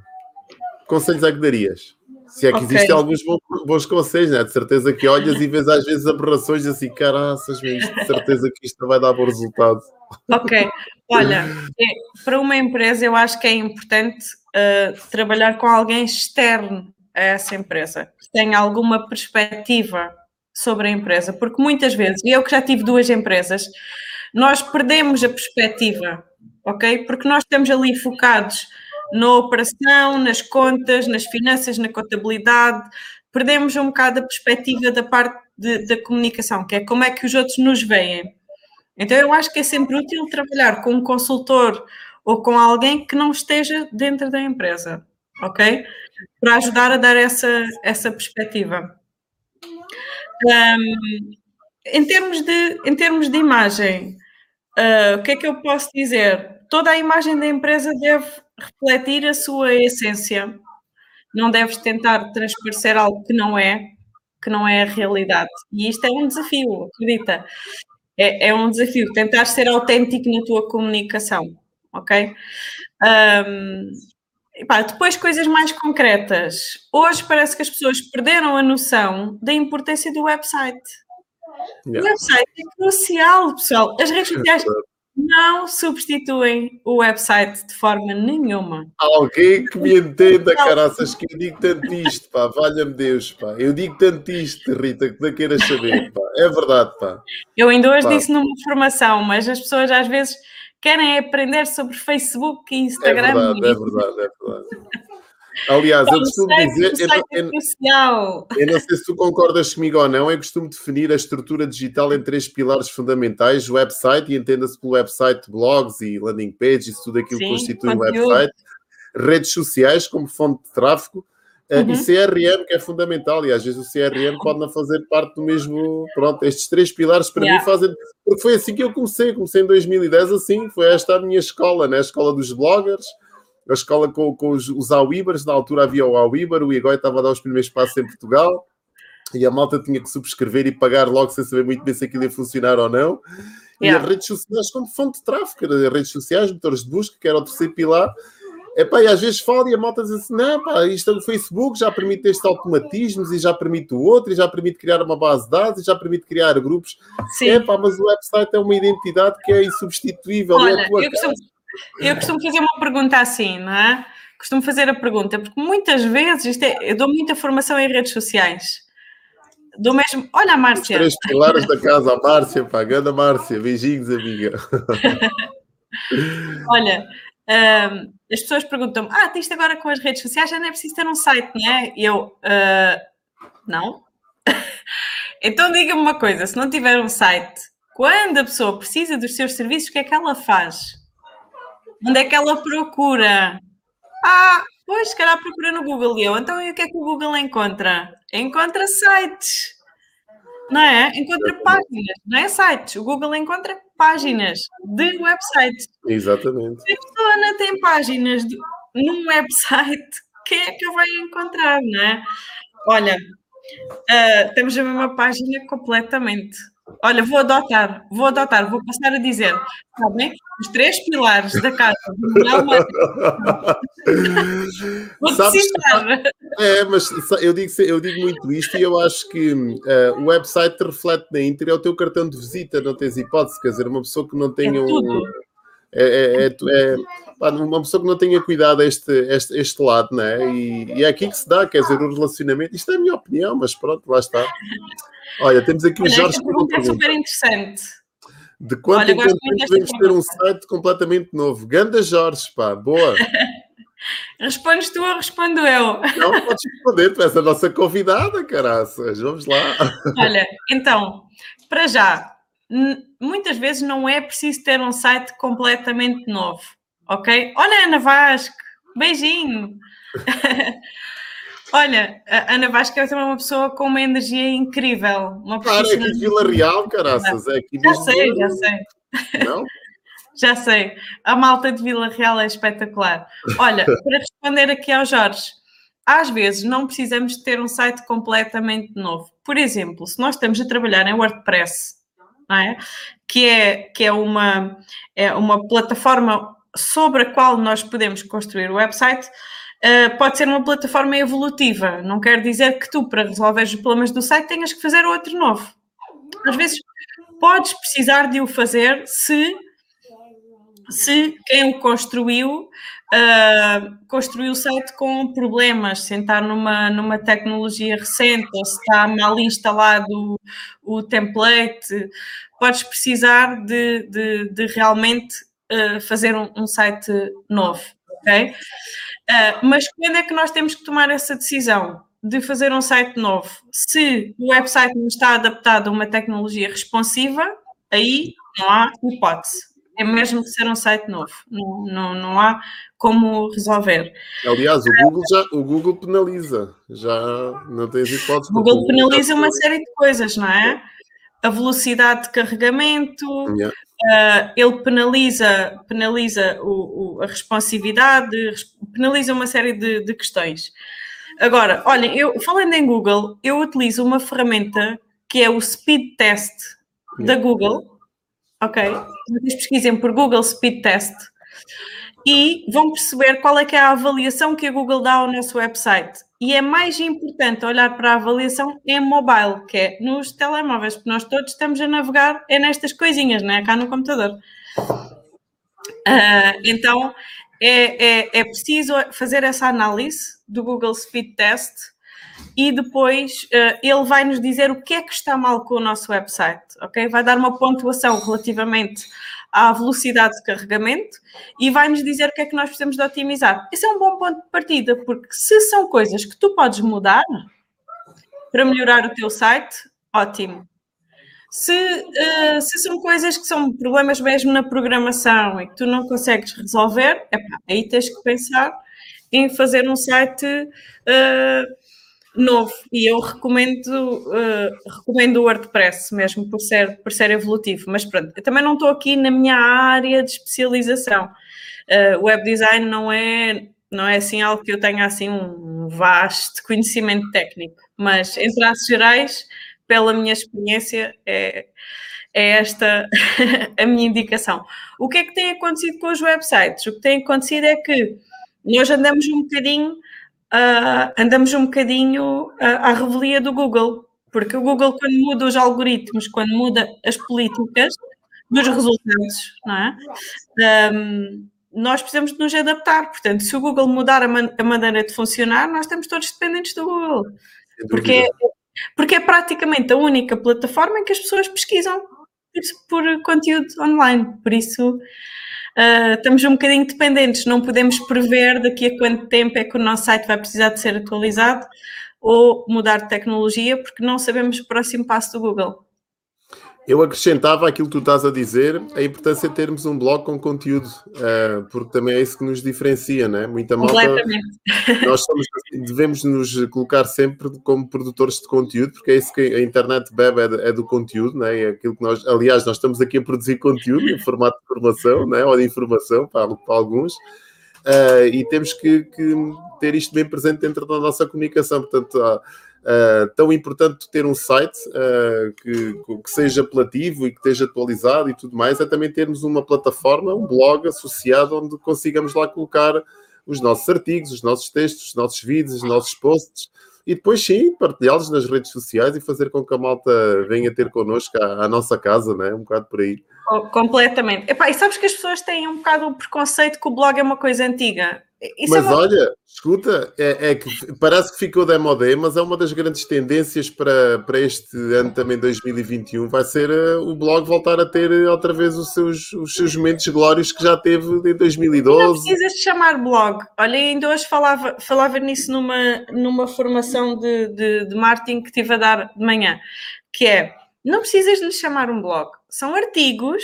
conselhos é que darias? Se é que okay. existem alguns bons, conselhos, né? de certeza que olhas e vês às vezes aberrações assim, caraças, de certeza que isto vai dar bom resultado. Ok, olha, é, para uma empresa eu acho que é importante uh, trabalhar com alguém externo a essa empresa, que alguma perspectiva sobre a empresa, porque muitas vezes, e eu que já tive duas empresas, nós perdemos a perspectiva, ok? Porque nós estamos ali focados na operação, nas contas, nas finanças, na contabilidade, perdemos um bocado a perspectiva da parte de, da comunicação, que é como é que os outros nos veem. Então eu acho que é sempre útil trabalhar com um consultor ou com alguém que não esteja dentro da empresa, ok? Para ajudar a dar essa, essa perspectiva. Um, em, termos de, em termos de imagem, uh, o que é que eu posso dizer? toda a imagem da empresa deve refletir a sua essência. Não deves tentar transparecer algo que não é, que não é a realidade. E isto é um desafio, acredita. É, é um desafio tentar ser autêntico na tua comunicação, ok? Um, pá, depois, coisas mais concretas. Hoje parece que as pessoas perderam a noção da importância do website. Yeah. O website é crucial, pessoal. As redes sociais não substituem o website de forma nenhuma. Alguém que me entenda, caraças, que eu digo tanto isto, pá, valha-me Deus, pá. Eu digo tanto isto, Rita, que não queiras saber, pá. É verdade, pá. Eu ainda hoje pá. disse numa formação, mas as pessoas às vezes querem aprender sobre Facebook e Instagram. É verdade, é verdade, é verdade. Aliás, eu costumo dizer. Eu, eu, eu, não sei se tu concordas comigo ou não, eu costumo definir a estrutura digital em três pilares fundamentais: website, e entenda-se pelo website, blogs e landing pages, tudo aquilo Sim, que constitui um website, redes sociais como fonte de tráfego. Eh, uhum. E CRM, que é fundamental, e às vezes o CRM pode não fazer parte do mesmo. Pronto, estes três pilares para yeah. mim fazem. Porque foi assim que eu comecei, comecei em 2010 assim, foi esta a minha escola, né? a escola dos bloggers, a escola com, com os, os Awibers, na altura havia o Awiber, o Igor estava a dar os primeiros passos em Portugal, e a malta tinha que subscrever e pagar logo sem saber muito bem se aquilo ia funcionar ou não. E yeah. as redes sociais como fonte de tráfego, as redes sociais, motores de busca, que era o terceiro pilar. Epá, e às vezes fala e a malta diz assim: não, pá, isto é o Facebook, já permite estes automatismos e já permite o outro, e já permite criar uma base de dados, e já permite criar grupos. Sim. Epá, mas o website é uma identidade que é insubstituível. Olha, é eu costumo, eu costumo fazer uma pergunta assim, não é? Costumo fazer a pergunta, porque muitas vezes é, eu dou muita formação em redes sociais. Do mesmo. Olha a Márcia. Os três pilares da casa, a Márcia, pá, a Márcia, beijinhos, amiga. Olha, um, as pessoas perguntam-me: ah, isto agora com as redes sociais já não é preciso ter um site, não é? E eu, uh, não. então diga-me uma coisa: se não tiver um site, quando a pessoa precisa dos seus serviços, o que é que ela faz? Onde é que ela procura? Ah, pois, se calhar procura no Google. E eu, então, e o que é que o Google encontra? Encontra sites. Não é? Encontra páginas, não é sites. O Google encontra páginas de websites. Exatamente. Se a pessoa não tem páginas de, num website, quem é que vai encontrar, não é? Olha, uh, temos a mesma página completamente. Olha, vou adotar, vou adotar, vou passar a dizer, sabem? Os três pilares da casa Vou citar. É, mas eu digo, eu digo muito isto e eu acho que uh, o website te reflete na íntegra, é o teu cartão de visita, não tens hipótese, quer dizer, uma pessoa que não tenha é um. É, é, é, é uma pessoa que não tenha cuidado este, este, este lado, né? E, e é aqui que se dá, quer dizer, o relacionamento. Isto é a minha opinião, mas pronto, lá está. Olha, temos aqui o Jorge. Esta pergunta é super interessante. De quanto Olha, em quanto tempo devemos ter um site completamente novo? Ganda Jorge, pá, boa. Respondes tu ou respondo eu? Não, podes responder, tu és a nossa convidada, caraças. Vamos lá. Olha, então, para já, muitas vezes não é preciso ter um site completamente novo, ok? Olha, Ana Vasco, beijinho. Olha, a Ana Vasco é também uma pessoa com uma energia incrível. Uma claro, é aqui Vila Real, caraças. É aqui já sei, já sei. Não? já sei. A malta de Vila Real é espetacular. Olha, para responder aqui ao Jorge, às vezes não precisamos ter um site completamente novo. Por exemplo, se nós estamos a trabalhar em WordPress, é? que, é, que é, uma, é uma plataforma sobre a qual nós podemos construir o website, uh, pode ser uma plataforma evolutiva. Não quer dizer que tu, para resolver os problemas do site, tenhas que fazer outro novo. Às vezes podes precisar de o fazer se, se quem o construiu uh, construiu o site com problemas, se está numa, numa tecnologia recente ou se está mal instalado o, o template, podes precisar de, de, de realmente uh, fazer um, um, site novo, ok? Uh, mas quando é que nós temos que tomar essa decisão de fazer um site novo? Se o website não está adaptado a uma tecnologia responsiva, aí não há hipótese. É mesmo que ser um site novo. Não, não, não há como resolver. Aliás, o Google, já, o Google penaliza. Já não tens hipótese. O Google penaliza uma série de coisas, não é? A velocidade de carregamento, yeah. Uh, ele penaliza, penaliza o, o, a responsividade, penaliza uma série de, de questões. Agora, olhem, eu falando em Google, eu utilizo uma ferramenta que é o Speed Test da Google. Ok? Vocês pesquisem por Google Speed Test e vão perceber qual é que é a avaliação que a Google dá ao nosso website. E é mais importante olhar para a avaliação em mobile, que é nos telemóveis, porque nós todos estamos a navegar é nestas coisinhas, não é? Cá no computador. Uh, então, é, é, é, preciso fazer essa análise do Google Speed Test e depois uh, ele vai nos dizer o que é que está mal com o nosso website, ok? Vai dar uma pontuação relativamente à velocidade de carregamento e vai-nos dizer o que é que nós precisamos de otimizar. Esse é um bom ponto de partida, porque se são coisas que tu podes mudar para melhorar o teu site, ótimo. Se, uh, se são coisas que são problemas mesmo na programação e que tu não consegues resolver, epá, aí tens que pensar em fazer um site uh, novo e eu recomendo, uh, recomendo o WordPress mesmo por ser, por ser evolutivo, mas pronto, eu também não estou aqui na minha área de especialização. Uh, web design não é, não é assim algo que eu tenha assim um vasto conhecimento técnico, mas em traços gerais, pela minha experiência, é, é esta a minha indicação. O que é que tem acontecido com os websites? O que tem acontecido é que nós andamos um bocadinho uh, andamos um bocadinho uh, à revelia do Google, porque o Google, quando muda os algoritmos, quando muda as políticas dos resultados, não é? Um, nós precisamos de nos adaptar. Portanto, se o Google mudar a, man a, maneira de funcionar, nós estamos todos dependentes do Google. Porque é, porque é praticamente a única plataforma em que as pessoas pesquisam por, por conteúdo online. Por isso, uh, estamos um bocadinho dependentes, não podemos prever daqui a quanto tempo é que o nosso site vai precisar de ser atualizado ou mudar de tecnologia, porque não sabemos o próximo passo do Google. Eu acrescentava aquilo que tu estás a dizer, a importância de termos um blog com conteúdo, uh, porque também é isso que nos diferencia, né? Muita malta. Nós somos, devemos nos colocar sempre como produtores de conteúdo, porque é isso que a internet bebe é, é do conteúdo, né? É aquilo que nós, aliás, nós estamos aqui a produzir conteúdo em formato de formação, né? Ou de informação para, para alguns. Uh, e temos que, que, ter isto bem presente dentro da nossa comunicação. Portanto, uh, Uh, tão importante ter um site uh, que, que, seja apelativo e que esteja atualizado e tudo mais, é também termos uma plataforma, um blog associado onde consigamos lá colocar os nossos artigos, os nossos textos, os nossos vídeos, os nossos posts e depois sim partilhá-los nas redes sociais e fazer com que a malta venha ter connosco à, à nossa casa, né? um bocado por aí. Oh, completamente. Epá, e sabes que as pessoas têm um bocado o preconceito que o blog é uma coisa antiga. Isso é mas é uma... olha, escuta, é, é, que parece que ficou demodé, mas é uma das grandes tendências para, para este ano também 2021 vai ser uh, o blog voltar a ter outra vez os seus, os seus momentos glórios que já teve em 2012. Não precisas de chamar blog. Olha, ainda hoje falava, falava nisso numa, numa formação de, de, de marketing que estive a dar de manhã, que é, não precisas de lhe chamar um blog. São artigos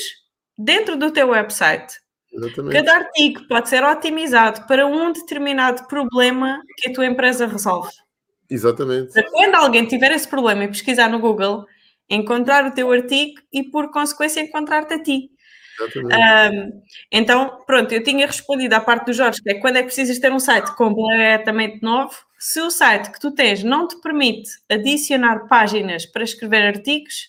dentro do teu website Exatamente. Cada artigo pode ser otimizado para um determinado problema que a tua empresa resolve. Exatamente. Quando alguém tiver esse problema e pesquisar no Google, encontrar o teu artigo e, por consequência, encontrar-te a ti. Um, então, pronto, eu tinha respondido à parte do Jorge, que é quando é que precisas ter um site completamente novo. Se o site que tu tens não te permite adicionar páginas para escrever artigos,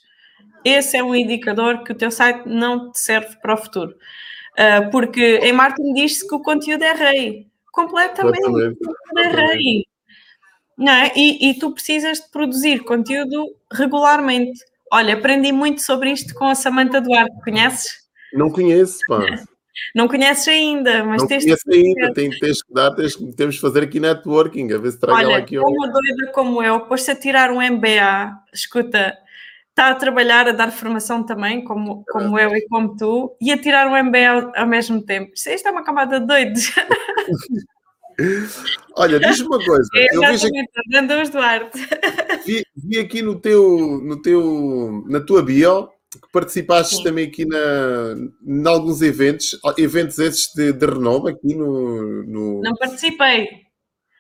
esse é um indicador que o teu site não te serve para o futuro. Uh, porque em marketing diz-se que o conteúdo é rei. Completamente. Completamente. É rei. Não é? E, e, tu precisas de produzir conteúdo regularmente. Olha, aprendi muito sobre isto com a Samanta Duarte, conheces? Não conheço, pá. Não conheces ainda, mas não tens conheço ainda, tens, tens que dar, tens, temos que fazer aqui networking, a ver se traga Olha, aqui. Olha, uma doida como eu, pôs-se a tirar um MBA, escuta, está a trabalhar, a dar formação também, como, como eu e como tu, e a tirar um MBA ao, ao mesmo tempo. Isto é uma camada de doidos. Olha, diz-me uma coisa. É, eu vejo aqui, Duarte. Vi, vi, aqui no teu, no teu, na tua bio que participaste Sim. também aqui na, em alguns eventos, eventos esses de, de renome aqui no, no... Não participei.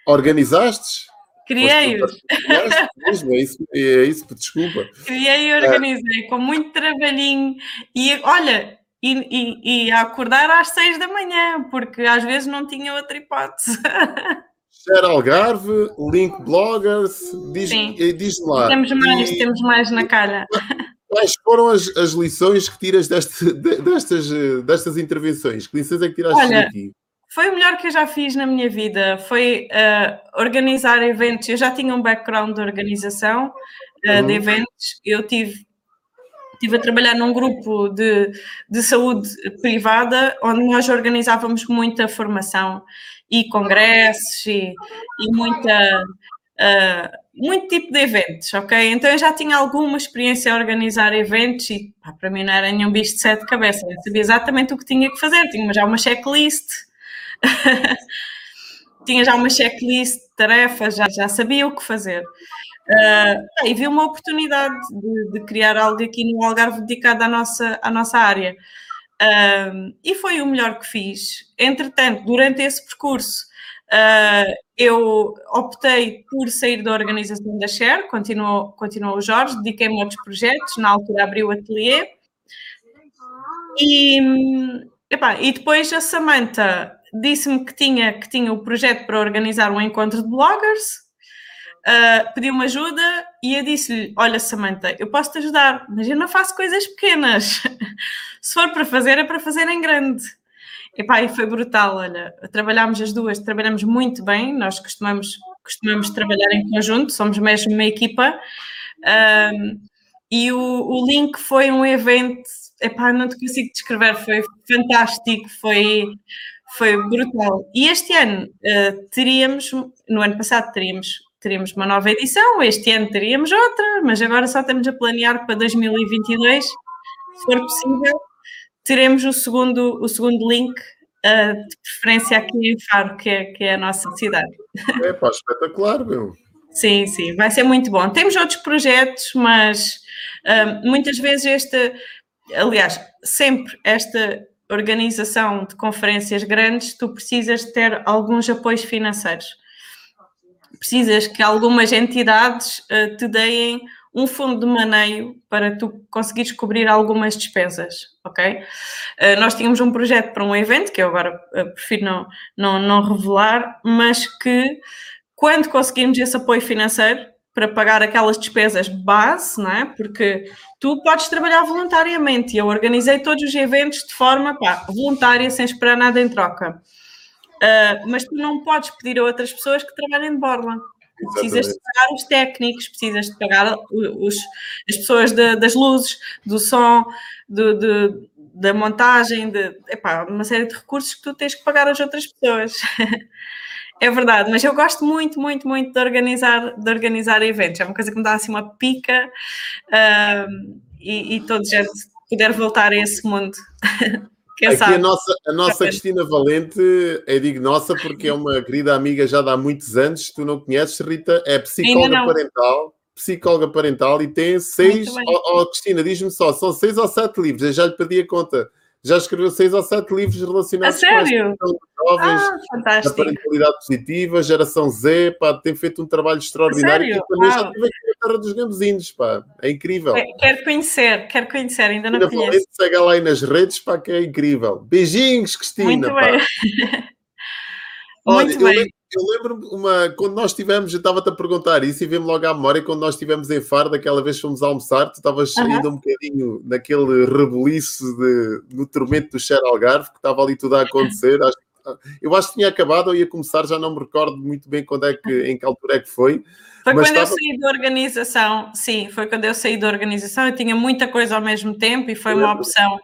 Organizaste? Criei-os. É isso, é desculpa. Criei e organizei com muito trabalhinho. E olha, e, e, e a acordar às seis da manhã, porque às vezes não tinha outra hipótese. Share Algarve, Link Bloggers, diz, diz lá. Temos mais, e, temos mais na calha. Quais foram as, as lições que tiras deste, destas, destas intervenções? Que lições é que tiraste Olha, daqui? Foi o melhor que eu já fiz na minha vida. Foi uh, organizar eventos. Eu já tinha um background de organização uh, uhum. de eventos. Eu tive, tive a trabalhar num grupo de, de saúde privada, onde nós organizávamos muita formação e congressos e, e muita. Uh, muito tipo de eventos, ok? Então eu já tinha alguma experiência a organizar eventos e pá, para mim não era nenhum bicho de sete cabeças, eu sabia exatamente o que tinha que fazer, tinha já uma checklist, tinha já uma checklist de tarefas, já, já sabia o que fazer. Uh, e vi uma oportunidade de, de, criar algo aqui no Algarve dedicado à nossa, à nossa área. Uh, e foi o melhor que fiz. Entretanto, durante esse percurso, Uh, eu optei por sair da organização da Share, continuou, continuou o Jorge, dediquei-me a outros projetos, na altura abri o ateliê. E, epá, e depois a Samantha disse-me que tinha, que tinha o projeto para organizar um encontro de bloggers, uh, pediu-me ajuda e eu disse-lhe: Olha, Samantha, eu posso te ajudar, mas eu não faço coisas pequenas. Se for para fazer, é para fazer em grande. Epá, e foi brutal, olha, trabalhámos as duas, trabalhamos muito bem, nós costumamos, costumamos trabalhar em conjunto, somos mesmo uma equipa, um, e o, o Link foi um evento, epá, não te consigo descrever, foi fantástico, foi, foi brutal. E este ano uh, teríamos, no ano passado teríamos, teríamos uma nova edição, este ano teríamos outra, mas agora só estamos a planear para 2022, se for possível teremos o segundo, o segundo link, uh, de preferência aqui em Faro, que é, que é a nossa cidade. É pá, espetacular, meu. Sim, sim, vai ser muito bom. Temos outros projetos, mas uh, muitas vezes esta, aliás, sempre esta organização de conferências grandes, tu precisas ter alguns apoios financeiros. Precisas que algumas entidades uh, te deem um fundo de maneio para tu conseguires cobrir algumas despesas, ok? Uh, nós tínhamos um projeto para um evento, que eu agora uh, prefiro não, não, não revelar, mas que quando conseguirmos esse apoio financeiro para pagar aquelas despesas base, não é? Porque tu podes trabalhar voluntariamente e eu organizei todos os eventos de forma pá, voluntária, sem esperar nada em troca. Uh, mas tu não podes pedir a outras pessoas que trabalhem de borla. Precisas de pagar os técnicos, precisas de pagar os, as pessoas de, das luzes, do som, de, da montagem, de epá, uma série de recursos que tu tens que pagar às outras pessoas. é verdade, mas eu gosto muito, muito, muito de organizar, de organizar eventos. É uma coisa que me dá assim uma pica uh, e, e toda gente puder voltar a esse mundo. Aqui sabe? a nossa, a nossa Cristina Valente, eu digo nossa porque é uma querida amiga já há muitos anos, tu não conheces, Rita, é psicóloga parental, psicóloga parental e tem seis, oh, oh, Cristina, diz-me só, são seis ou sete livros, eu já lhe perdi a conta já escreveu seis ou sete livros relacionados a sério? com jovens, ah, a parentalidade positiva, geração Z, pá, tem feito um trabalho extraordinário e também Uau. já estive aqui na Terra dos Gambezinhos, pá, é incrível. Quero conhecer, quero conhecer, ainda não conheço. Segue lá aí nas redes, pá, que é incrível. Beijinhos, Cristina, Muito pá. bem. Olha, Muito bem. Eu lembro-me uma, quando nós estivemos, eu estava-te a perguntar isso e vem-me logo à memória quando nós estivemos em Faro, daquela vez fomos almoçar, tu estavas uhum. ainda um bocadinho naquele rebuliço de, no tormento do Cher Algarve, que estava ali tudo a acontecer. eu acho que tinha acabado ou ia começar, já não me recordo muito bem quando é que, em que altura é que foi. Foi quando estava... eu saí da organização, sim, foi quando eu saí da organização, eu tinha muita coisa ao mesmo tempo e foi uma opção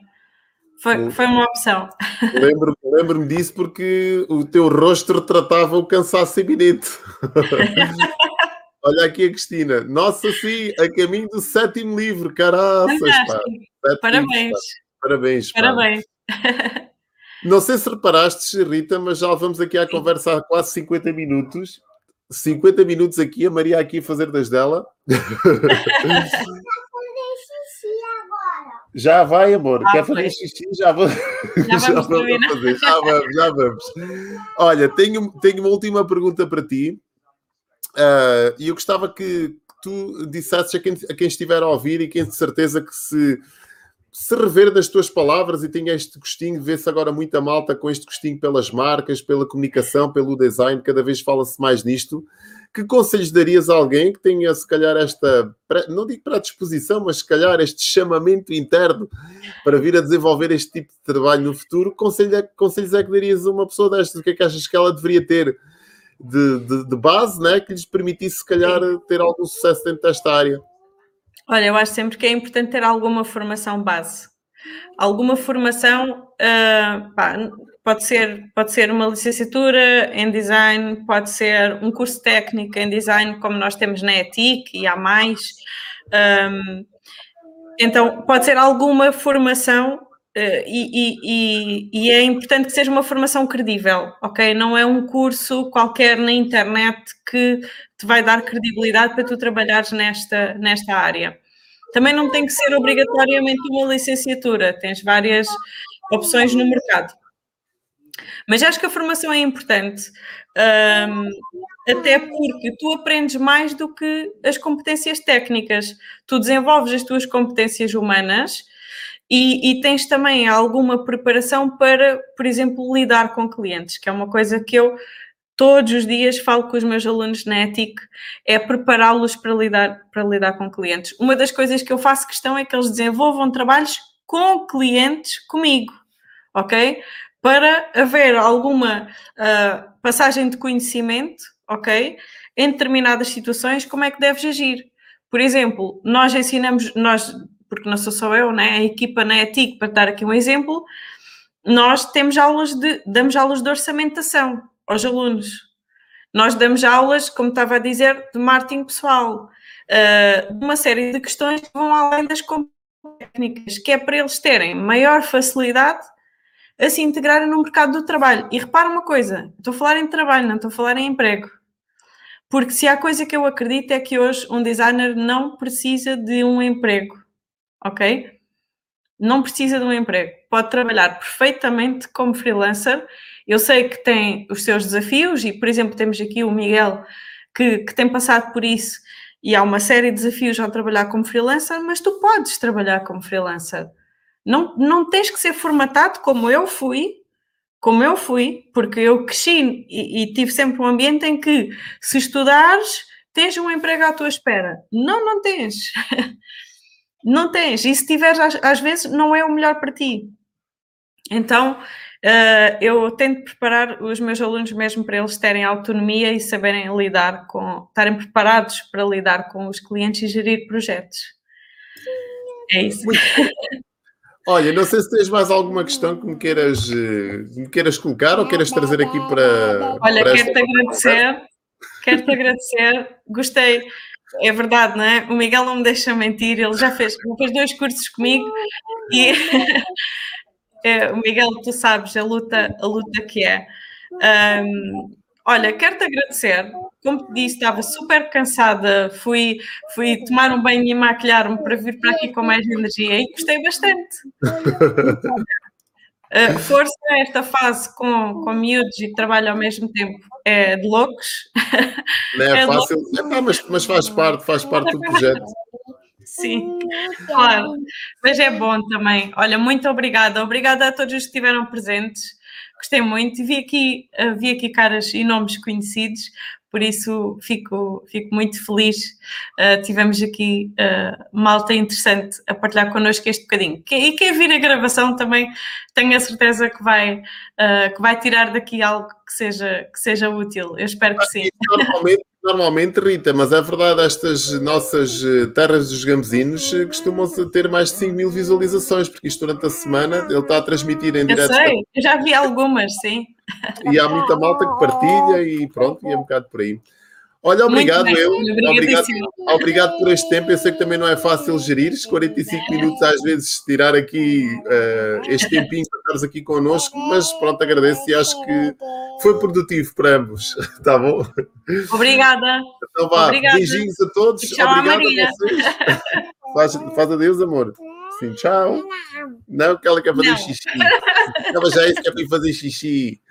foi, foi uma opção. Lembro-me lembro disso porque o teu rosto retratava o cansaço iminente. Olha aqui a Cristina. Nossa, sim, a caminho do sétimo livro. Caraças, pá. Parabéns. Pá. Parabéns. Pá. Parabéns. Não sei se reparaste, Rita, mas já vamos aqui a conversar quase 50 minutos. 50 minutos aqui, a Maria aqui a fazer das dela. Já vai, amor. Ah, Quer fazer xixi? Já, vou... já, já vamos, fazer. Já vamos, já vamos. Olha, tenho, tenho uma última pergunta para ti. Uh, e eu gostava que tu dissesses a quem, a quem estiver a ouvir e quem de certeza que se, se rever das tuas palavras e tenho este gostinho, vê-se agora muita malta com este gostinho pelas marcas, pela comunicação, pelo design, cada vez fala-se mais nisto. Que conselhos darias a alguém que tenha, se calhar, esta, não digo para a disposição, mas se calhar este chamamento interno para vir a desenvolver este tipo de trabalho no futuro? Conselho é, conselhos é que darias a uma pessoa destas? O que é que achas que ela deveria ter de, de, de base, né, que lhes permitisse, se calhar, ter algum sucesso dentro desta área? Olha, eu acho sempre que é importante ter alguma formação base. Alguma formação, uh, pá, pode, ser, pode ser uma licenciatura em design, pode ser um curso técnico em design, como nós temos na ETIC e há mais. Um, então, pode ser alguma formação Uh, e, e, e, é importante que seja uma formação credível, ok? Não é um curso qualquer na internet que te vai dar credibilidade para tu trabalhares nesta, nesta área. Também não tem que ser obrigatoriamente uma licenciatura, tens várias opções no mercado. Mas acho que a formação é importante, um, até porque tu aprendes mais do que as competências técnicas. Tu desenvolves as tuas competências humanas e, e, tens também alguma preparação para, por exemplo, lidar com clientes, que é uma coisa que eu todos os dias falo com os meus alunos na ETIC, é prepará-los para lidar, para lidar com clientes. Uma das coisas que eu faço questão é que eles desenvolvam trabalhos com clientes comigo, ok? Para haver alguma uh, passagem de conhecimento, ok? Em determinadas situações, como é que deves agir. Por exemplo, nós ensinamos, nós porque não sou só eu, né? a equipa na ETIC, para dar aqui um exemplo, nós temos aulas de, damos aulas de orçamentação aos alunos. Nós damos aulas, como estava a dizer, de marketing pessoal, uh, de uma série de questões que vão além das técnicas, que é para eles terem maior facilidade a se integrarem no mercado do trabalho. E repara uma coisa, estou a falar em trabalho, não estou a falar em emprego. Porque se há coisa que eu acredito é que hoje um designer não precisa de um emprego ok? Não precisa de um emprego, pode trabalhar perfeitamente como freelancer. Eu sei que tem os seus desafios, e por exemplo, temos aqui o Miguel que, que tem passado por isso, e há uma série de desafios ao trabalhar como freelancer, mas tu podes trabalhar como freelancer. Não, não tens que ser formatado como eu fui, como eu fui, porque eu cresci e, e, tive sempre um ambiente em que se estudares, tens um emprego à tua espera. Não, não tens. Não tens. E se tiveres, às, às vezes, não é o melhor para ti. Então, uh, eu tento preparar os meus alunos mesmo para eles terem autonomia e saberem lidar com, estarem preparados para lidar com os clientes e gerir projetos. É isso. Olha, não sei se tens mais alguma questão que me queiras, eh, me queiras colocar ou queiras trazer aqui para. Olha, quero-te agradecer, quero-te agradecer, gostei é verdade, não é? O Miguel não me deixa mentir, ele já fez, fez dois cursos comigo e é, o Miguel, tu sabes a luta, a luta que é. Um, olha, quero-te agradecer. Como te disse, estava super cansada, fui, fui tomar um banho e maquilhar-me para vir para aqui com mais energia e gostei bastante. Uh, força esta fase com, com miúdos e trabalho ao mesmo tempo é de loucos. Não é, é fácil, é, mas, mas faz parte, faz parte do projeto. Sim, claro, mas é bom também. Olha, muito obrigada, obrigada a todos os que estiveram presentes. Gostei muito, vi aqui, uh, vi aqui caras e nomes conhecidos por isso fico, fico muito feliz. Uh, tivemos aqui uh, malta interessante a partilhar connosco este bocadinho. E quem vir a gravação também tenho a certeza que vai, uh, que vai tirar daqui algo que seja, que seja útil. Eu espero que sim. Normalmente, Rita, mas é verdade, estas nossas terras dos gambezinos costumam ter mais de 5 mil visualizações, porque isto durante a semana ele está a transmitir em direto. Eu sei, eu já vi algumas, sim. E há muita malta que partilha e pronto, e é um bocado por aí. Olha, obrigado eu. Obrigado, obrigado por este tempo. Eu sei que também não é fácil gerir, 45 minutos às vezes tirar aqui uh, este tempinho para estares aqui connosco, mas pronto, agradeço e acho que foi produtivo para ambos. Tá bom? Obrigada. Então vá, Obrigada. beijinhos a todos. Tchau, Obrigado Maria. a vocês. faz, faz adeus, amor. Sim, tchau. Não, que ela quer fazer não. xixi. Ela já é isso que é para fazer xixi.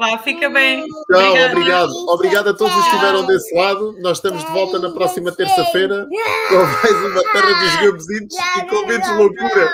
Pá, fica bem. Tchau, obrigado. Obrigado a todos os que estiveram desse lado. Nós estamos de volta na próxima terça-feira com mais uma Terra dos Gambezitos e com menos loucura.